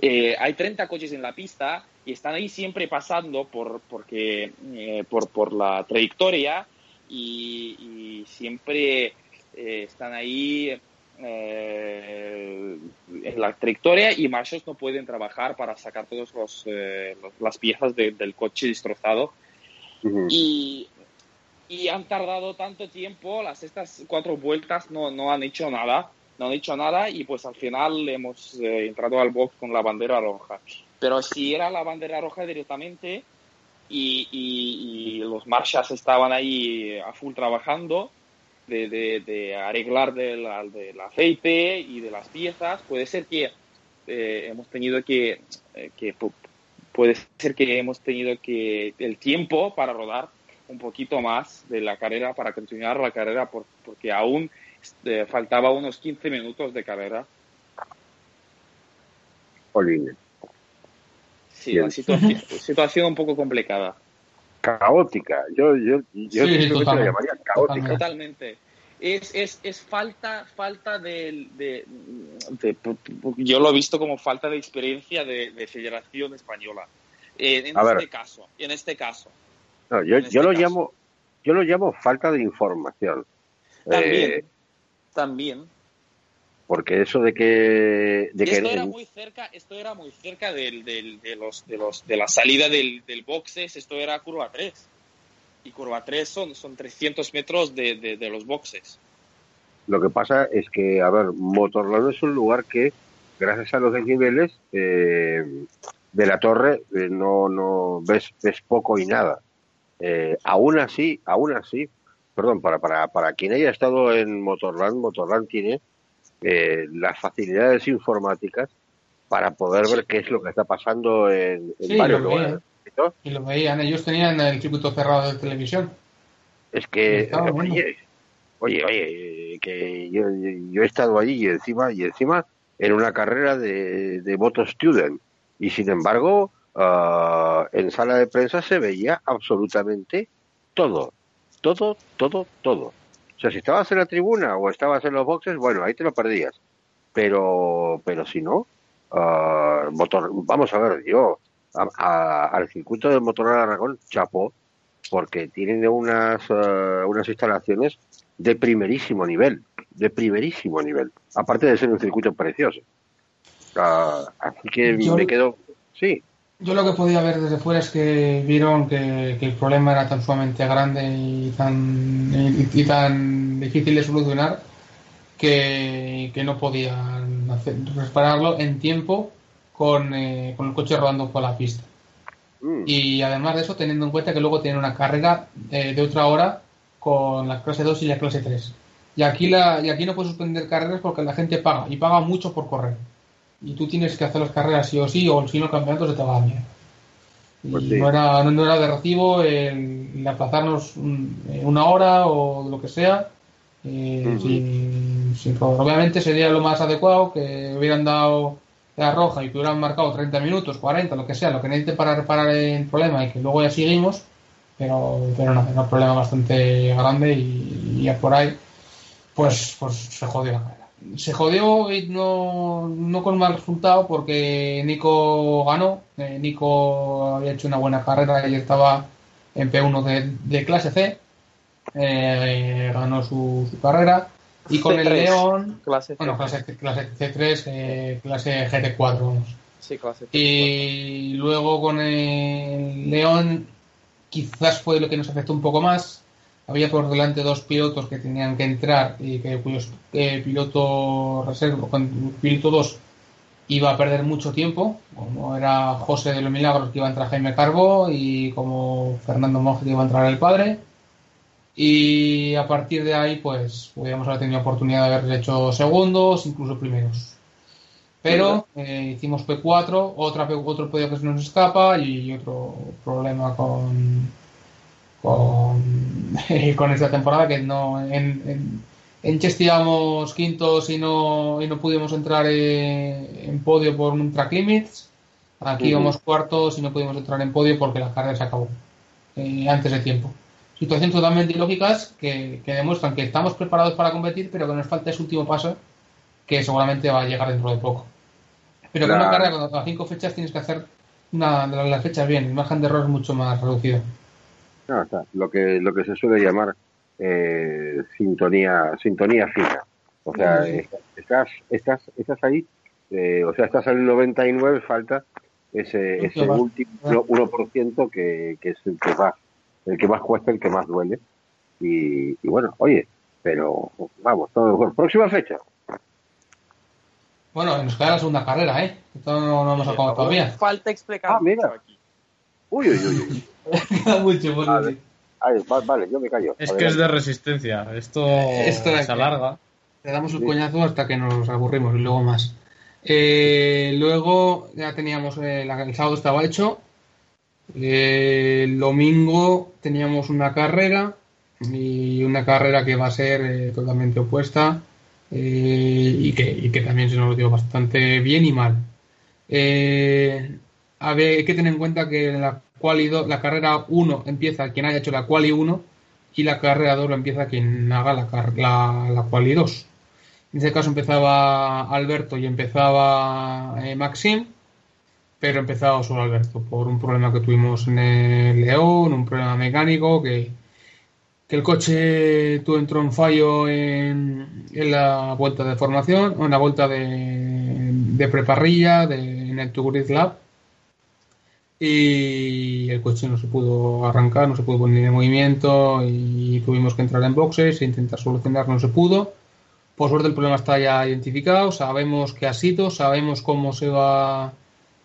Eh, hay 30 coches en la pista y están ahí siempre pasando por porque eh, por, por la trayectoria y, y siempre eh, están ahí eh, en la trayectoria y marchas no pueden trabajar para sacar todas los, eh, las piezas de, del coche destrozado. Uh -huh. y, y, han tardado tanto tiempo, las estas cuatro vueltas no, no, han hecho nada, no han hecho nada y pues al final hemos eh, entrado al box con la bandera roja. Pero si era la bandera roja directamente y, y, y los marchas estaban ahí a full trabajando, de, de, de arreglar del, del, aceite y de las piezas, puede ser que eh, hemos tenido que, eh, que, puede ser que hemos tenido que el tiempo para rodar un poquito más de la carrera, para continuar la carrera, por, porque aún eh, faltaba unos 15 minutos de carrera. Olivia. Sí, la situación, situación un poco complicada caótica. Yo, yo, yo Sí, simplemente totalmente. la llamaría caótica. Totalmente. Es, es, es falta, falta de, de, de- Yo lo he visto como falta de experiencia de, de Federación Española. Eh, en A ver. este caso, en este caso. No, yo, en este yo lo caso. llamo, yo lo llamo falta de información. También. Eh, también. Porque eso de que, de que esto era muy cerca, esto era muy cerca del, del- de, los, de, los, de la salida del, del boxes, esto era curva 3. Y curva 3 son, son 300 metros de, de, de los boxes. lo que pasa es que, a ver, Motorland es un lugar que, gracias a los desniveles eh, de la torre, eh, no, no ves, ves poco y nada. Eh, aún así, aún así, perdón, para, para, para quien haya estado en Motorland, Motorland tiene eh, las facilidades informáticas para poder ver qué es lo que está pasando en, en Sí, varios lo lugares. ¿no? Y lo veían, ellos tenían el circuito cerrado de televisión. Es que, bueno. oye, oye, oye, que yo, yo he estado allí y encima, y encima en una carrera de, de Moto Student. Y sin embargo, ah, en sala de prensa se veía absolutamente todo. Todo, todo, todo. O sea, si estabas en la tribuna o estabas en los boxes, bueno, ahí te lo perdías. Pero, pero si no, ah, motor, vamos a ver, yo a- a- al circuito del motor de Aragón, chapó, porque tienen unas, eh, unas instalaciones de primerísimo nivel, de primerísimo nivel, aparte de ser un circuito precioso. Ah, así que Yo- me quedo, sí, Yo lo que podía ver desde fuera es que vieron que, que el problema era tan sumamente grande y tan, y, y tan difícil de solucionar que, que no podían hacer, repararlo en tiempo con, eh, con el coche rodando por la pista. Mm, Y además de eso, teniendo en cuenta que luego tienen una carrera eh, de otra hora con la clase 2 y la clase 3. Y aquí, la, y aquí no puedes suspender carreras porque la gente paga, y paga mucho por correr. Y tú tienes que hacer las carreras sí o sí, o si no el campeonato se te va a mierda. Pues sí. no, era, no, no era de recibo el, aplazarnos un- eh, una hora o lo que sea. eh, sin, sin. Obviamente sería lo más adecuado que hubieran dado la roja y que hubieran marcado 30 minutos, 40, lo que sea, lo que necesite para reparar el problema y que luego ya seguimos, pero, pero no, era un problema bastante grande y, y ya por ahí, pues, pues se jodió la carrera. Se jodió y no, no con mal resultado porque Nico ganó, eh, Nico había hecho una buena carrera y estaba en P1 de, de clase C, eh, ganó su, su carrera y con el C3. León, Clase bueno, clase, clase C3, eh, clase GT4, vamos. Sí, clase Y luego con el León quizás fue lo que nos afectó un poco más. Había por delante dos pilotos que tenían que entrar y que cuyos eh, piloto reserva, con piloto 2 iba a perder mucho tiempo, como era José de los Milagros que iba a entrar Jaime Carbo y como Fernando Monge que iba a entrar el padre. y a partir de ahí pues podríamos haber tenido oportunidad de haber hecho segundos, incluso primeros. Pero eh, hicimos P4, otra P, otro podio que se nos escapa y otro problema con con, con esta temporada que no en, en, en Cheste íbamos quintos y no, y no pudimos entrar en, en podio por un track limits. Aquí íbamos cuartos y no pudimos entrar en podio porque la carrera se acabó eh, antes de tiempo. Situaciones totalmente ilógicas que, que, demuestran que estamos preparados para competir, pero que nos falta ese último paso que seguramente va a llegar dentro de poco. Pero claro. con una carrera con cinco fechas tienes que hacer una de las fechas bien, el margen de error es mucho más reducido. No, está. Lo que lo que se suele llamar eh, sintonía sintonía fina. O sea, sí. estás estás estás ahí, eh, o sea, estás al 99, falta ese, ese último 1% que, que es el que más el que más cuesta, el que más duele. Y, y bueno, oye, pero vamos, todo mejor. Próxima fecha. Bueno, nos queda la segunda carrera, ¿eh? Esto no, no hemos acabado todavía. Falta explicar ah, mira. aquí. Uy, uy, uy. Queda mucho por vale. Ay, vale, yo me callo. Es que es de resistencia. Esto, Esto se alarga. Le damos el sí. coñazo hasta que nos aburrimos y luego más. Eh, luego ya teníamos eh, el sábado estaba hecho. Eh, el domingo teníamos una carrera y una carrera que va a ser eh, totalmente opuesta y que, y, que, también se nos dio bastante bien y mal. a ver, hay que tener en cuenta que la, quali 2, la carrera 1 empieza quien haya hecho la quali 1 y la carrera 2 lo empieza quien haga la, la, la quali 2. En este caso empezaba Alberto y empezaba eh, Maxim, pero empezaba solo Alberto por un problema que tuvimos en el León, un problema mecánico que, que el coche tuvo entró en fallo en, en, la vuelta de formación, en la vuelta de, de preparrilla de, en el Tugurit Lab y el coche no se pudo arrancar, no se pudo poner en movimiento y tuvimos que entrar en boxes e intentar solucionar, no se pudo por suerte el problema está ya identificado, sabemos qué ha sido, sabemos cómo se va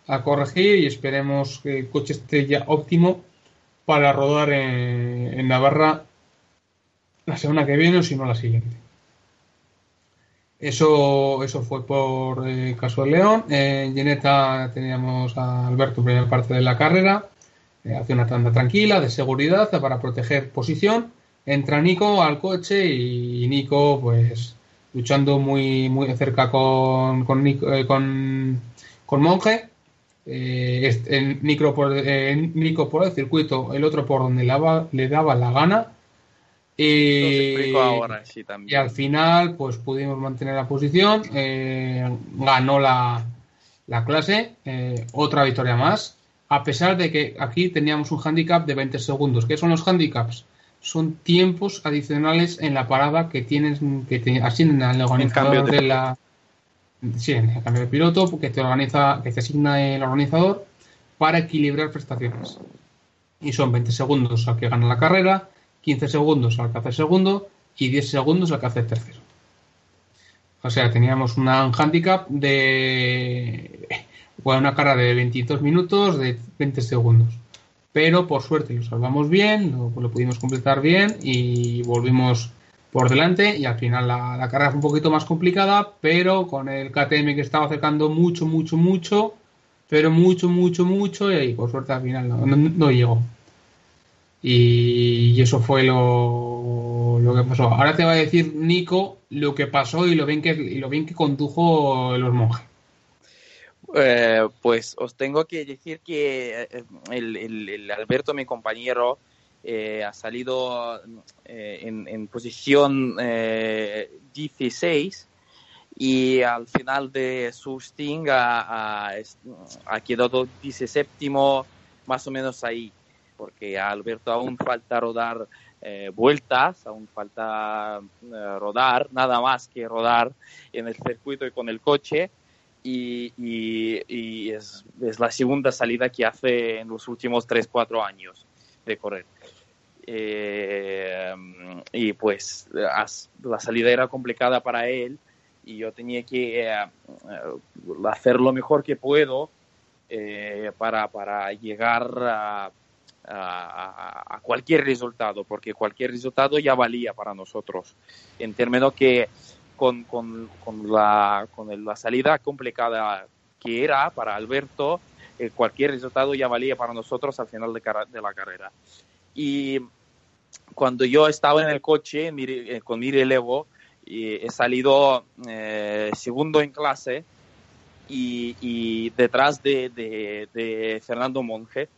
a corregir y esperemos que el coche esté ya óptimo para rodar en, en Navarra la semana que viene o si no la siguiente. Eso, eso fue por eh, caso de León. En Geneta teníamos a Alberto primera parte de la carrera. Eh, hace una tanda tranquila de seguridad para proteger posición. Entra Nico al coche y Nico pues luchando muy, muy cerca con, con, eh, con, con Monje. Eh, el Nico, por, el circuito, el otro por donde le, le daba la gana. Y, ahora, sí, y, al final, pues pudimos mantener la posición. Eh, ganó la, la clase. Eh, otra victoria más. A pesar de que aquí teníamos un handicap de 20 segundos. ¿Qué son los handicaps? son tiempos adicionales en la parada que tienen que te asignan al organizador de, de, la sí, en el cambio de piloto que te organiza que te asigna el organizador para equilibrar prestaciones y son 20 segundos al que gana la carrera 15 segundos al que hace segundo y 10 segundos al que hace tercero o sea teníamos un handicap de bueno, una carrera de 22 minutos de 20 segundos pero por suerte lo salvamos bien, lo, pudimos completar bien y volvimos por delante y al final la, la, carrera fue un poquito más complicada, pero con el KTM que estaba acercando mucho, mucho, mucho, pero mucho, mucho, mucho y ahí por suerte al final no, no llegó. Y, eso fue lo, lo, que pasó. Ahora te va a decir Nico lo que pasó y lo bien que, lo bien que condujo los monjes. Eh, pues os tengo que decir que eh, el, Alberto, mi compañero, eh, ha salido eh, en, en, posición 16 y al final de su sting ha, ha, ha quedado 17 más o menos ahí, porque a Alberto aún falta rodar vueltas, aún falta rodar, nada más que rodar en el circuito y con el coche y, es, es, la segunda salida que hace en los últimos 3-4 años de correr. Eh, y pues la salida era complicada para él y yo tenía que eh, hacer lo mejor que puedo eh, para, para llegar a, a, cualquier resultado, porque cualquier resultado ya valía para nosotros, en términos que con, con, con, la, con la salida complicada que era para Alberto, eh, cualquier resultado ya valía para nosotros al final de, de, la carrera. Y cuando yo estaba en el coche eh, con mi relevo, he salido eh, segundo en clase y, y detrás de, de, de Fernando Monge.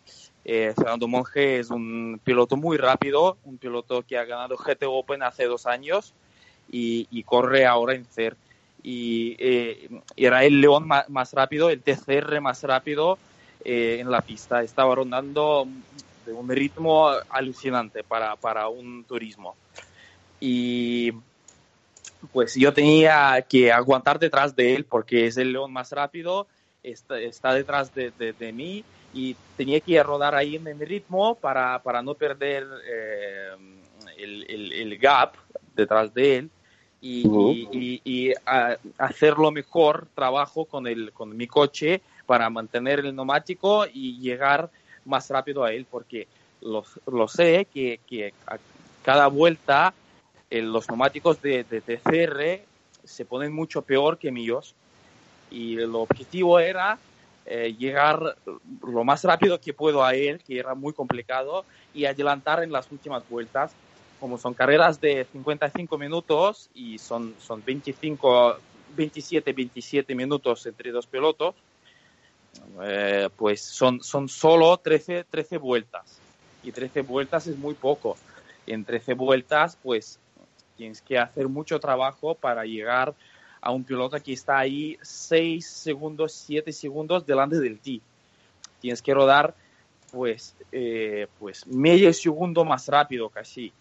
Eh, Fernando Monge es un piloto muy rápido, un piloto que ha ganado GT Open hace dos años y, corre ahora en CER. Y eh, era el león más, rápido, el TCR más rápido eh, en la pista. Estaba rondando de un ritmo alucinante para, para un turismo. Y pues yo tenía que aguantar detrás de él porque es el león más rápido, está, está detrás de, de, mí y tenía que rodar ahí en el ritmo para, para no perder eh, el, el, el, gap detrás de él y, y, y, hacer lo mejor trabajo con, el, con mi coche para mantener el neumático y llegar más rápido a él porque lo, lo sé que, que a cada vuelta los neumáticos de, de, TCR se ponen mucho peor que míos. Y el objetivo era eh, llegar lo más rápido que puedo a él, que era muy complicado, y adelantar en las últimas vueltas. Como son carreras de 55 minutos y son, son 25, 27, 27 minutos entre dos pilotos, eh, pues son, son solo 13, 13 vueltas. Y 13 vueltas es muy poco. En 13 vueltas, pues tienes que hacer mucho trabajo para llegar a un piloto que está ahí 6 segundos, 7 segundos delante del ti. Tienes que rodar pues, eh, pues medio segundo más rápido casi.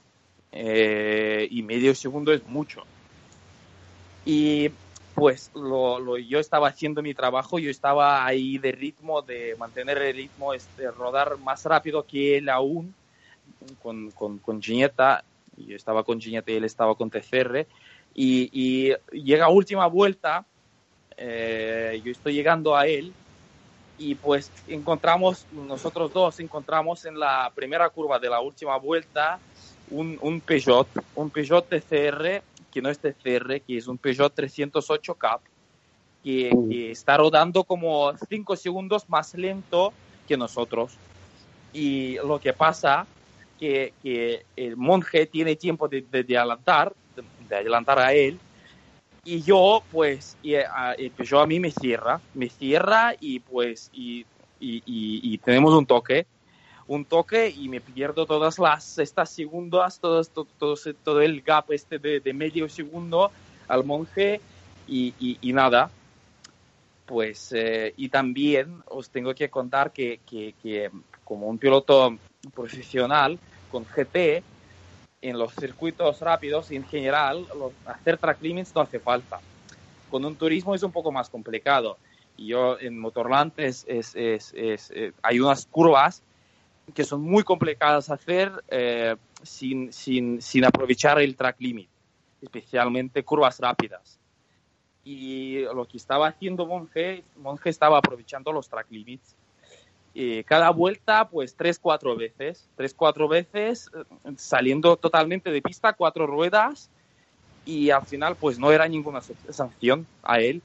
Eh, y medio segundo es mucho. Y pues lo, yo estaba haciendo mi trabajo, yo estaba ahí de ritmo, de mantener el ritmo, este, rodar más rápido que él aún, con, con, con Gineta, yo estaba con Giñete y él estaba con TCR, y, y llega última vuelta, eh, yo estoy llegando a él, y pues encontramos, nosotros dos encontramos en la primera curva de la última vuelta un, un Peugeot, un Peugeot TCR, que no es TCR, que es un Peugeot 308 Cup, que, que está rodando como 5 segundos más lento que nosotros. Y lo que pasa que, el monje tiene tiempo de, adelantar, de, adelantar a él, y yo, pues, y, a, yo a mí me cierra, me cierra y pues, y, y, tenemos un toque, un toque y me pierdo todas las, estas segundas, todo, todo, todo, el gap este de, medio segundo al monje y, nada. Pues, eh, y también os tengo que contar que, que, que como un piloto profesional con GT en los circuitos rápidos en general hacer track limits no hace falta. Con un turismo es un poco más complicado. Yo en Motorland es, es, es, eh, hay unas curvas que son muy complicadas hacer eh, sin, sin, sin aprovechar el track limit, especialmente curvas rápidas. Y lo que estaba haciendo Monge, Monge estaba aprovechando los track limits eh, cada vuelta pues tres, cuatro veces, tres, cuatro veces eh, saliendo totalmente de pista, cuatro ruedas y al final pues no era ninguna sanción a él.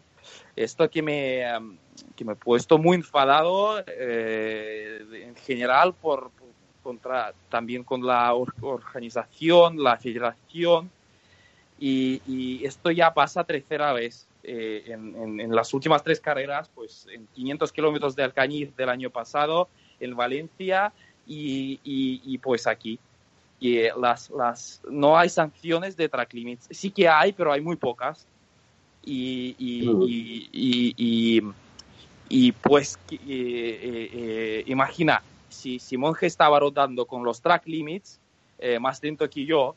Esto que me, que me he puesto muy enfadado eh, en general por, contra, también con la organización, la federación y, y esto ya pasa tercera vez eh, en, las últimas tres carreras, pues en 500 kilómetros de Alcañiz del año pasado, en Valencia y, pues aquí. Y eh, las, las, no hay sanciones de track limits. Sí que hay, pero hay muy pocas. Y, y, y pues eh, imagina, si, si Monge estaba rodando con los track limits más lento que yo,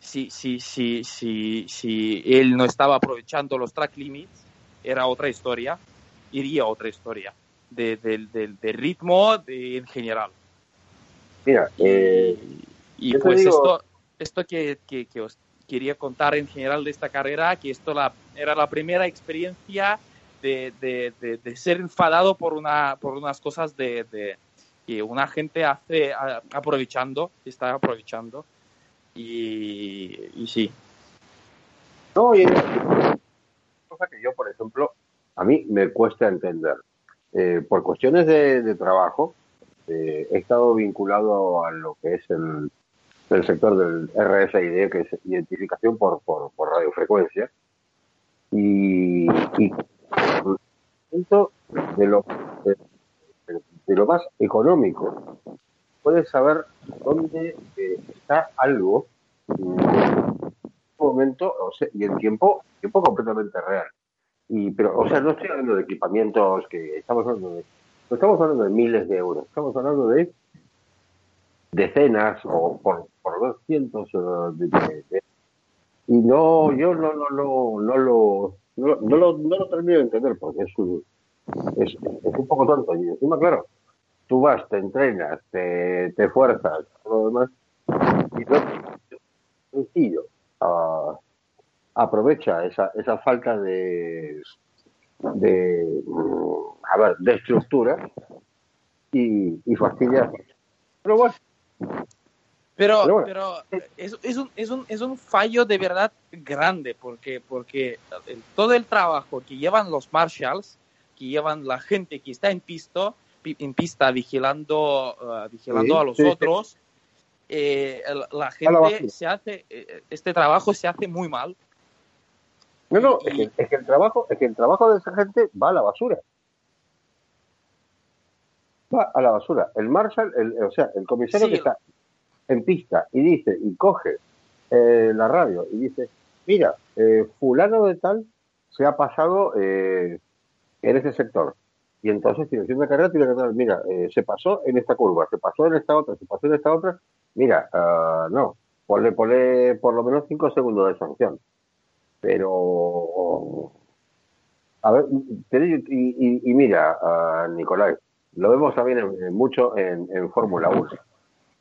si, si, si, si, si él no estaba aprovechando los track limits, era otra historia, iría otra historia de, de, ritmo en general. Mira, eh, y, pues esto, esto que, que, os quería contar en general de esta carrera, que esto la, era la primera experiencia de, de, de, ser enfadado por, una, por unas cosas de, que una gente hace aprovechando, está aprovechando y, y sí. No, y cosa que yo, por ejemplo, a mí me cuesta entender. Eh, por cuestiones de, trabajo, eh, he estado vinculado a lo que es el, el sector del RFID, que es identificación por, por, por radiofrecuencia, y, y de lo, de, lo más económico, puedes saber dónde eh, está algo en un momento y en tiempo, tiempo completamente real. Y, pero, o sea, no estoy hablando de equipamientos que estamos hablando de, no estamos hablando de miles de euros, estamos hablando de decenas o por, por dos cientos eh, de, y no, yo no, no, no, no lo, no, no, lo, no lo termino de entender porque es un, es, es un poco tonto. Y encima, claro, tú vas, te entrenas, te, te fuerzas, todo lo demás, y sencillo. Uh, aprovecha esa, esa falta de, de, a ver, de estructura y, y fastidia. Pero bueno. Pero, pero, es, es, un, es, un, es un fallo de verdad grande porque, porque todo el trabajo que llevan los marshals, que llevan la gente que está en pista, en pista vigilando, uh, vigilando a los otros, Eh, la gente se hace, eh, este trabajo se hace muy mal no, no, es que, es que, el trabajo, es que el trabajo de esa gente va a la basura. Va a la basura. El Marshall, el, o sea, el comisario que está en pista y dice, y coge eh, la radio y dice, mira, eh, fulano de tal se ha pasado eh, en ese sector. Y entonces dirección de carrera tiene que dar, mira, eh, se pasó en esta curva, se pasó en esta otra, se pasó en esta otra. Mira, uh, no, ponle, ponle por lo menos cinco segundos de sanción pero a ver, y, y, mira, uh, Nicolás, lo vemos también mucho en, en Fórmula 1.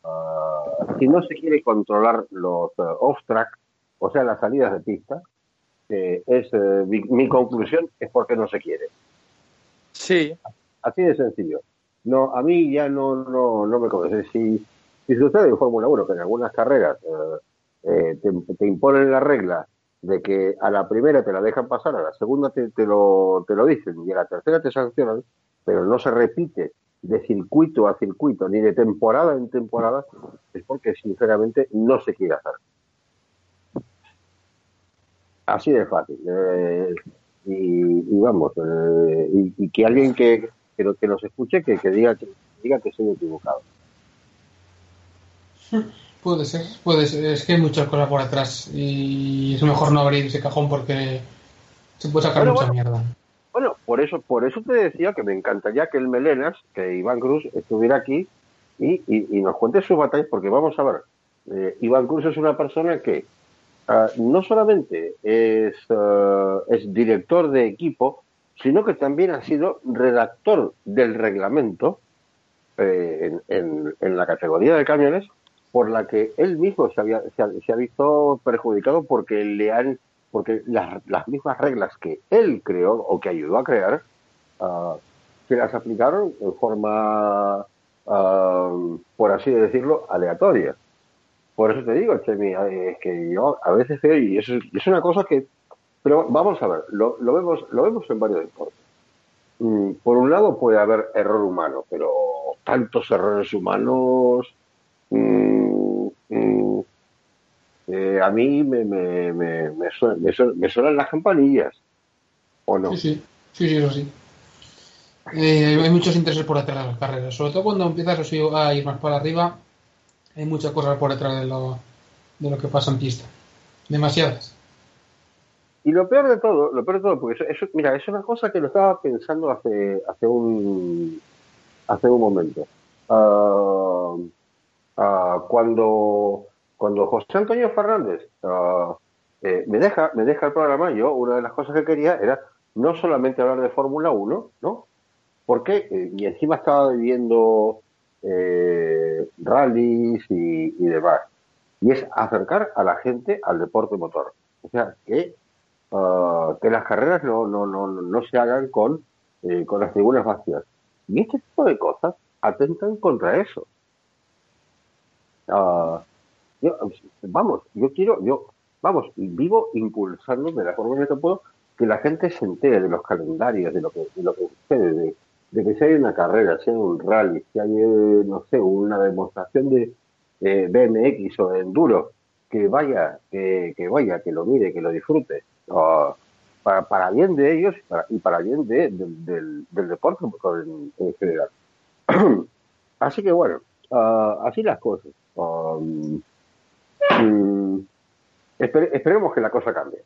Uh, si no se quiere controlar los uh, off-track, o sea, las salidas de pista, eh, es eh, mi, mi, conclusión es porque no se quiere. Sí. Así de sencillo. No, a mí ya no, no, no me convence. Si, si sucede en Fórmula 1 que en algunas carreras eh, te, te imponen la regla de que a la primera te la dejan pasar, a la segunda te, te, lo, te lo dicen y a la tercera te sancionan, pero no se repite de circuito a circuito ni de temporada en temporada, es porque sinceramente no se quiere hacer. Así de fácil. Eh, y, y, vamos, eh, y, y, que alguien que, que, que nos escuche que, que diga que diga que soy equivocado. Puede ser, puede ser. Es que hay muchas cosas por atrás y es mejor no abrir ese cajón porque se puede sacar bueno, mucha bueno, mierda. Bueno, por eso, por eso te decía que me encantaría que el Melenas, que Iván Cruz estuviera aquí y, y, y nos cuente sus batallas, porque vamos a ver, eh, Iván Cruz es una persona que uh, no solamente es, uh, es director de equipo, sino que también ha sido redactor del reglamento eh, en, la categoría de camiones por la que él mismo se, había, se, ha, se ha visto perjudicado porque le han porque las, mismas reglas que él creó o que ayudó a crear uh, se las aplicaron en forma por así decirlo aleatoria por eso te digo Chemi es que yo a veces es una cosa que pero vamos a ver lo, vemos lo vemos en varios deportes mm, por un lado puede haber error humano pero tantos errores humanos Mm, mm, eh, a mí me, me, me, me, suenan, las campanillas, ¿o no? Sí, sí, sí, sí, eso sí. Eh, hay muchos intereses por de las carreras, sobre todo cuando empiezas a ir más para arriba, hay muchas cosas por detrás de lo, de lo que pasa en pista. Demasiadas. Y lo peor de todo, lo peor de todo, porque eso, eso, mira, es una cosa que lo estaba pensando hace, hace un hace un momento. Uh, uh, cuando, cuando José Antonio Fernández uh, eh, me, deja, me deja el programa, yo una de las cosas que quería era no solamente hablar de Fórmula 1, ¿no? Porque, eh, y encima estaba viviendo eh, rallies y, demás, y es acercar a la gente al deporte motor. O sea, que, uh, que las carreras no, no, no, no se hagan con, eh, con las tribunas vacías. Y este tipo de cosas atentan contra eso. Ah, yo, vamos, yo quiero, yo, vamos, vivo impulsando de la forma que puedo que la gente se entere de los calendarios, de lo que, de lo que sucede, de, que si hay una carrera, si hay un rally, si hay, eh, no sé, una demostración de BMX o de enduro, que vaya, que, vaya, que lo mire, que lo disfrute. Para, para bien de ellos y para, bien de, del, deporte en, en general. así que bueno, uh, así las cosas. Um, mm, esperemos que la cosa cambie.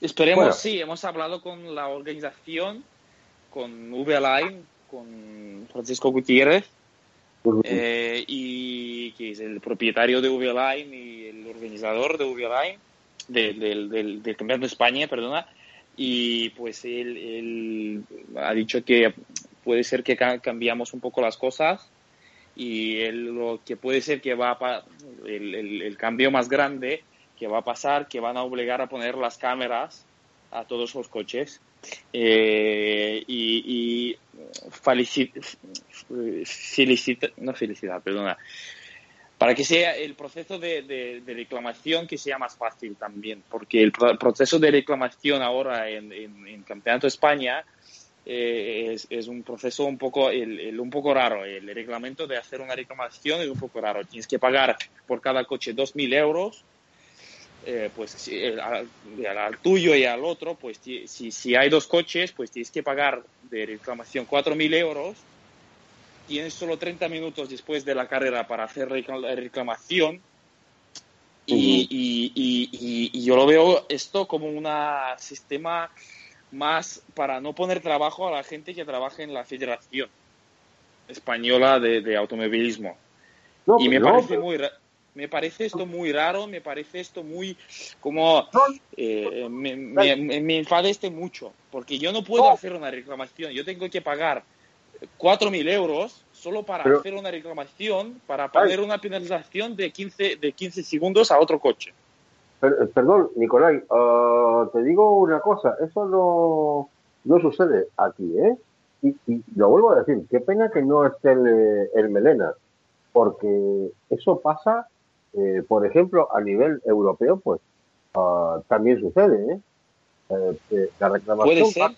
Esperemos, sí, hemos hablado con la organización, con V-Line, con Francisco Gutiérrez, eh, y que es el propietario de V-Line y el organizador de V-Line, del, del, del Campeonato de España, perdona, y pues él, él, ha dicho que puede ser que cambiamos un poco las cosas y lo que puede ser que va a el, el, cambio más grande que va a pasar, que van a obligar a poner las cámaras a todos los coches eh, y, y felicita, no felicidad, perdona, para que sea el proceso de, reclamación que sea más fácil también, porque el proceso de reclamación ahora en, en, Campeonato de España eh, es, un proceso un poco, el, un poco raro. El reglamento de hacer una reclamación es un poco raro. Tienes que pagar por cada coche 2.000 euros. Eh, pues al, tuyo y al otro, pues si, si hay dos coches, pues tienes que pagar de reclamación 4.000 euros. Tienes solo 30 minutos después de la carrera para hacer reclamación. Y, yo lo veo esto como un sistema más para no poner trabajo a la gente que trabaja en la Federación Española de, Automovilismo. y me parece muy me parece esto muy raro, me parece esto muy como eh, me, me, me, enfada este mucho, porque yo no puedo hacer una reclamación, yo tengo que pagar 4.000 euros solo para hacer una reclamación, para poner una penalización de 15, de 15 segundos a otro coche. perdón, Nicolai, ah, te digo una cosa, eso no, no sucede aquí, ¿eh? Y, lo vuelvo a decir, qué pena que no esté el, Melena, porque eso pasa, eh, por ejemplo, a nivel europeo, pues ah, también sucede, ¿eh? ¿eh? la reclamación. ¿Puede ser?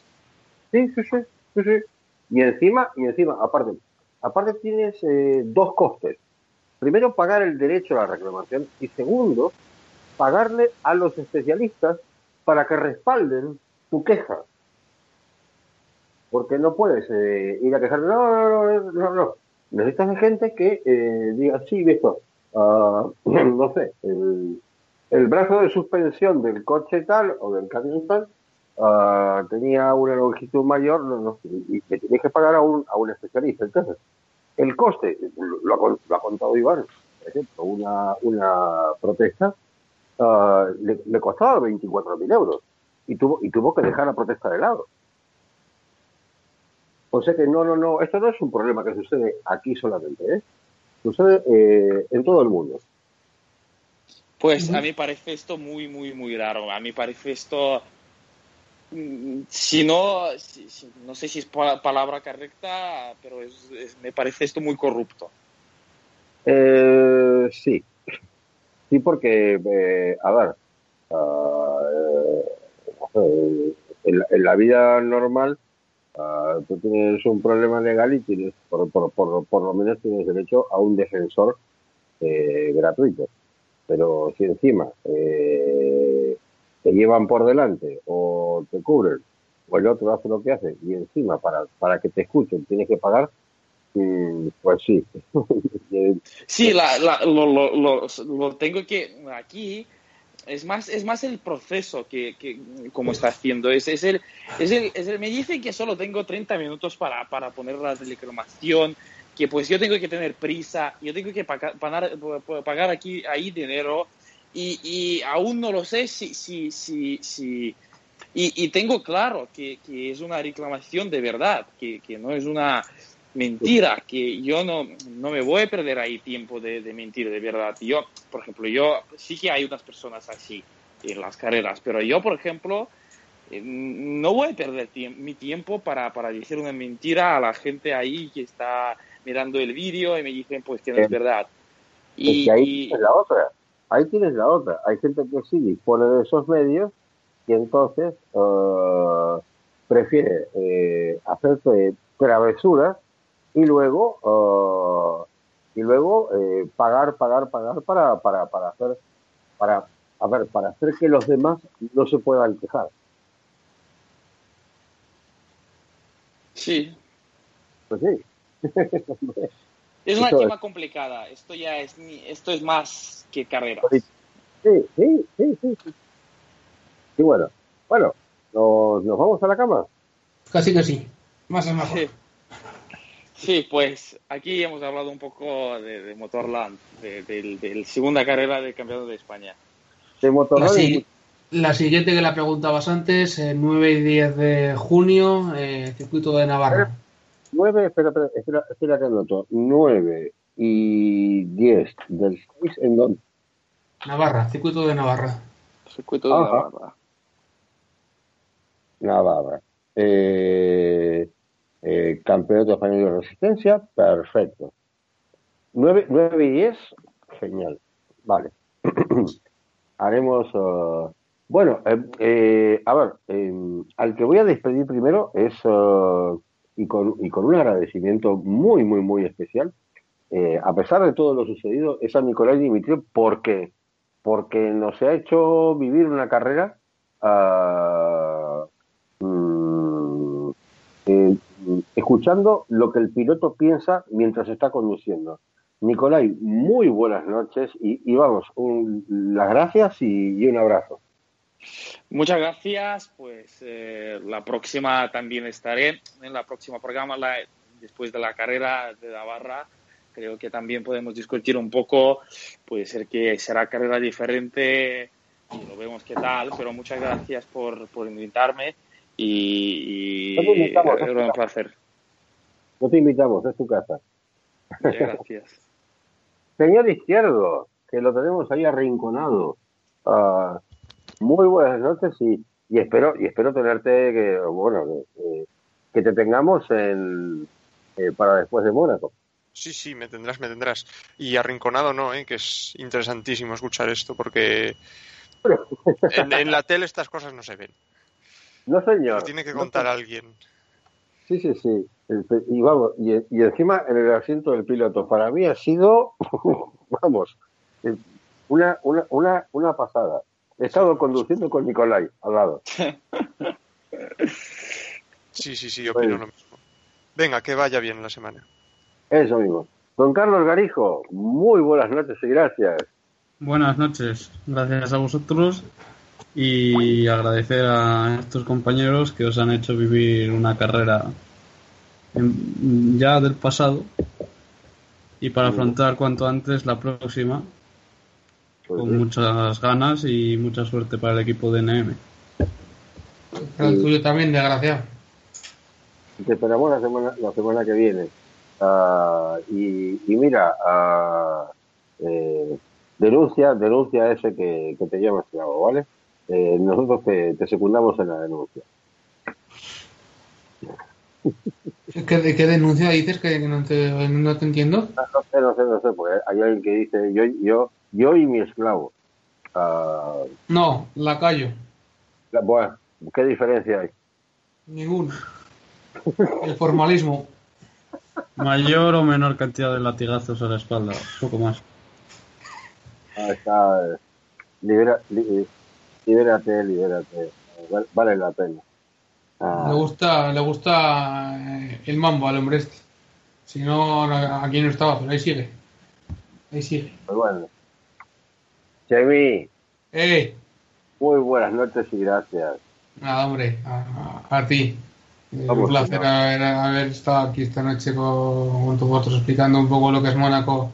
Sí, sí, sí, sí, sí. Y encima, y encima, aparte, aparte tienes eh, dos costes. Primero, pagar el derecho a la reclamación y segundo, pagarle a los especialistas para que respalden tu queja. Porque no puedes eh, ir a quejar, no, no, no, no, no. Necesitas gente que eh, diga, sí, esto, uh, no sé, el, brazo de suspensión del coche tal o del camión tal Ah, tenía una longitud mayor no, y me tienes que pagar a un, a un especialista. Entonces, el coste, lo ha, lo ha contado Iván, por ejemplo, una, una protesta uh, le, le, costaba 24.000 euros y tuvo, y tuvo que dejar la protesta de lado. O sea que no, no, no, esto no es un problema que sucede aquí solamente, ¿eh? Sucede eh, en todo el mundo. Pues a mí parece esto muy, muy, muy raro. A mí parece esto si no, no sé si es palabra correcta, pero me parece esto muy corrupto. Eh, sí, sí, porque, eh, a ver, ah, eh, en, la vida normal ah, tú tienes un problema legal y tienes, por, por, por, por lo menos tienes derecho a un defensor gratuito. Pero si encima te llevan por delante o te cubren o el otro hace lo que hace y encima para, para que te escuchen tienes que pagar, mm, pues sí. sí, la, lo, lo, lo, tengo que aquí es más es más el proceso que, que como está haciendo. Es, es, el, es, el, me dicen que solo tengo 30 minutos para, para poner la reclamación que pues yo tengo que tener prisa yo tengo que pagar, aquí ahí dinero y, y aún no lo sé si, si, si, si y, y, tengo claro que, que, es una reclamación de verdad, que, que, no es una mentira, que yo no, no me voy a perder ahí tiempo de, de mentir de verdad. Yo, por ejemplo, yo sí que hay unas personas así en las carreras, pero yo, por ejemplo, eh, no voy a perder mi tiempo para, para decir una mentira a la gente ahí que está mirando el vídeo y me dicen pues que no es verdad. Y, ahí tienes la otra, ahí tienes la otra. Hay gente que sí dispone de esos medios y entonces uh, prefiere eh, hacerse travesuras y luego uh, y luego eh, pagar, pagar, pagar para, para, para hacer para a ver, para hacer que los demás no se puedan quejar. Sí. Pues sí. es una tema complicada. Esto ya es esto es más que carrera. Sí, sí, sí, sí. Y bueno, bueno, ¿nos, ¿nos, vamos a la cama? Casi que sí. Más es mejor. Sí. Sí. pues aquí hemos hablado un poco de, Motorland, de, de, segunda carrera del Campeonato de España. De Motorland. La, la siguiente que la preguntabas antes, 9 y 10 de junio, eh, circuito de Navarra. 9, espera, espera, espera, espera que anoto. 9 y 10 del 6 en dónde? Navarra, circuito de Navarra. Circuito de Ajá. Navarra. Navarra. Eh, eh, campeonato español de resistencia, perfecto. 9, 9 y 10, genial. Vale. Haremos. Uh, bueno, eh, eh, a ver, eh, al que voy a despedir primero es, uh, y, con, y con un agradecimiento muy, muy, muy especial, a pesar de todo lo sucedido, es a Nicolai Dimitriev porque, porque nos ha hecho vivir una carrera uh, escuchando lo que el piloto piensa mientras está conduciendo. Nicolai, muy buenas noches y, y vamos, un, las gracias y, y, un abrazo. Muchas gracias, pues eh, la próxima también estaré en la próxima programa la, después de la carrera de Navarra. Creo que también podemos discutir un poco, puede ser que será carrera diferente y lo vemos qué tal, pero muchas gracias por, por invitarme y, y era un placer. No te invitamos, es tu casa. Gracias. Señor Izquierdo, que lo tenemos ahí arrinconado. Uh, muy buenas noches y, y, espero y espero tenerte que bueno que, que te tengamos en, eh, para después de Mónaco. Sí, sí, me tendrás, me tendrás. Y arrinconado no, ¿eh? que es interesantísimo escuchar esto porque en, en, la tele estas cosas no se ven. No, señor. Lo tiene que contar no, alguien. Sí, sí, sí. Y vamos, y, y, encima en el asiento del piloto. Para mí ha sido, vamos, una, una, una, una pasada. He estado conduciendo con Nicolai al lado. Sí, sí, sí, opino lo mismo. Venga, que vaya bien la semana. Eso mismo. Don Carlos Garijo, muy buenas noches y gracias. Buenas noches, gracias a vosotros y agradecer a estos compañeros que os han hecho vivir una carrera en, ya del pasado y para afrontar cuanto antes la próxima pues con muchas ganas y mucha suerte para el equipo de NM. El tuyo también, desgraciado. Te esperamos la semana, la semana que viene. Uh, y, y, mira, uh, eh, denuncia, denuncia ese que, que te llama esclavo, ¿vale? Eh, nosotros te, te, secundamos en la denuncia. ¿Qué, qué denuncia dices que no te, no te entiendo? No, no, sé, no sé, no sé, porque hay alguien que dice yo, yo, yo y mi esclavo. Uh, no, la callo. La, bueno, ¿qué diferencia hay? Ninguna. El formalismo. Mayor o menor cantidad de latigazos a la espalda, poco más. Ah, está. Eh, libera, li, libérate, libérate. Vale la pena. Ah. Le gusta, le gusta eh, el mambo al hombre este. Si no, aquí no estaba, pero ahí sigue. Ahí sigue. Pues bueno. Chemi. ¡Eh! Muy buenas noches y gracias. Nada, hombre, a, a, a ti. Vamos, un placer haber, haber, estado aquí esta noche con, con vosotros explicando un poco lo que es Mónaco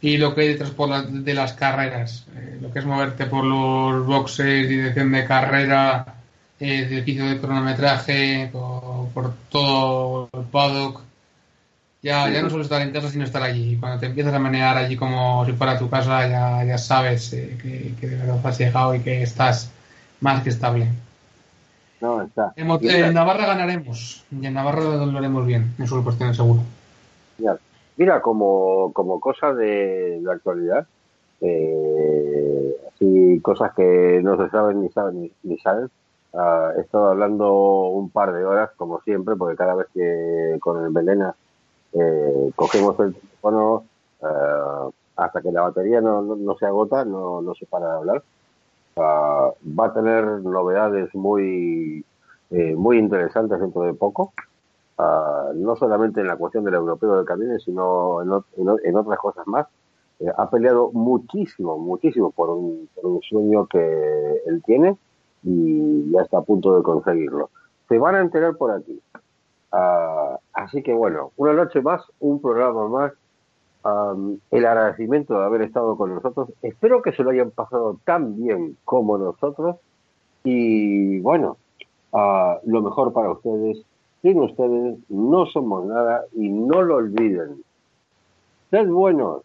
y lo que hay detrás por la, de las carreras. Eh, lo que es moverte por los boxes, dirección de carrera, eh, edificio de cronometraje, por, por, todo el paddock. Ya, sí. ya no solo estar en casa, sino estar allí. Cuando te empiezas a manejar allí como si fuera tu casa, ya, ya sabes eh, que, que, de verdad has llegado y que estás más que estable. No, está. En, en Navarra ganaremos. Y en Navarra lo haremos bien. Eso lo cuestión seguro. Ya. Mira, como, como cosa de la actualidad, eh, así cosas que no se saben ni saben ni, saben. Ah, he estado hablando un par de horas, como siempre, porque cada vez que con el Belena eh, cogemos el teléfono eh, hasta que la batería no, no, no se agota, no, no se para de hablar. Ah, va a tener novedades muy, eh, muy interesantes dentro de poco. Ah, no solamente en la cuestión del europeo de camiones, sino en, en en otras cosas más. Eh, ha peleado muchísimo, muchísimo por un, por un sueño que él tiene y ya está a punto de conseguirlo. Se van a enterar por aquí. Ah, así que bueno, una noche más, un programa más. Am, el agradecimiento de haber estado con nosotros. Espero que se lo hayan pasado tan bien como nosotros. Y bueno, ah, lo mejor para ustedes. Sin ustedes no somos nada y no lo olviden. Sed buenos.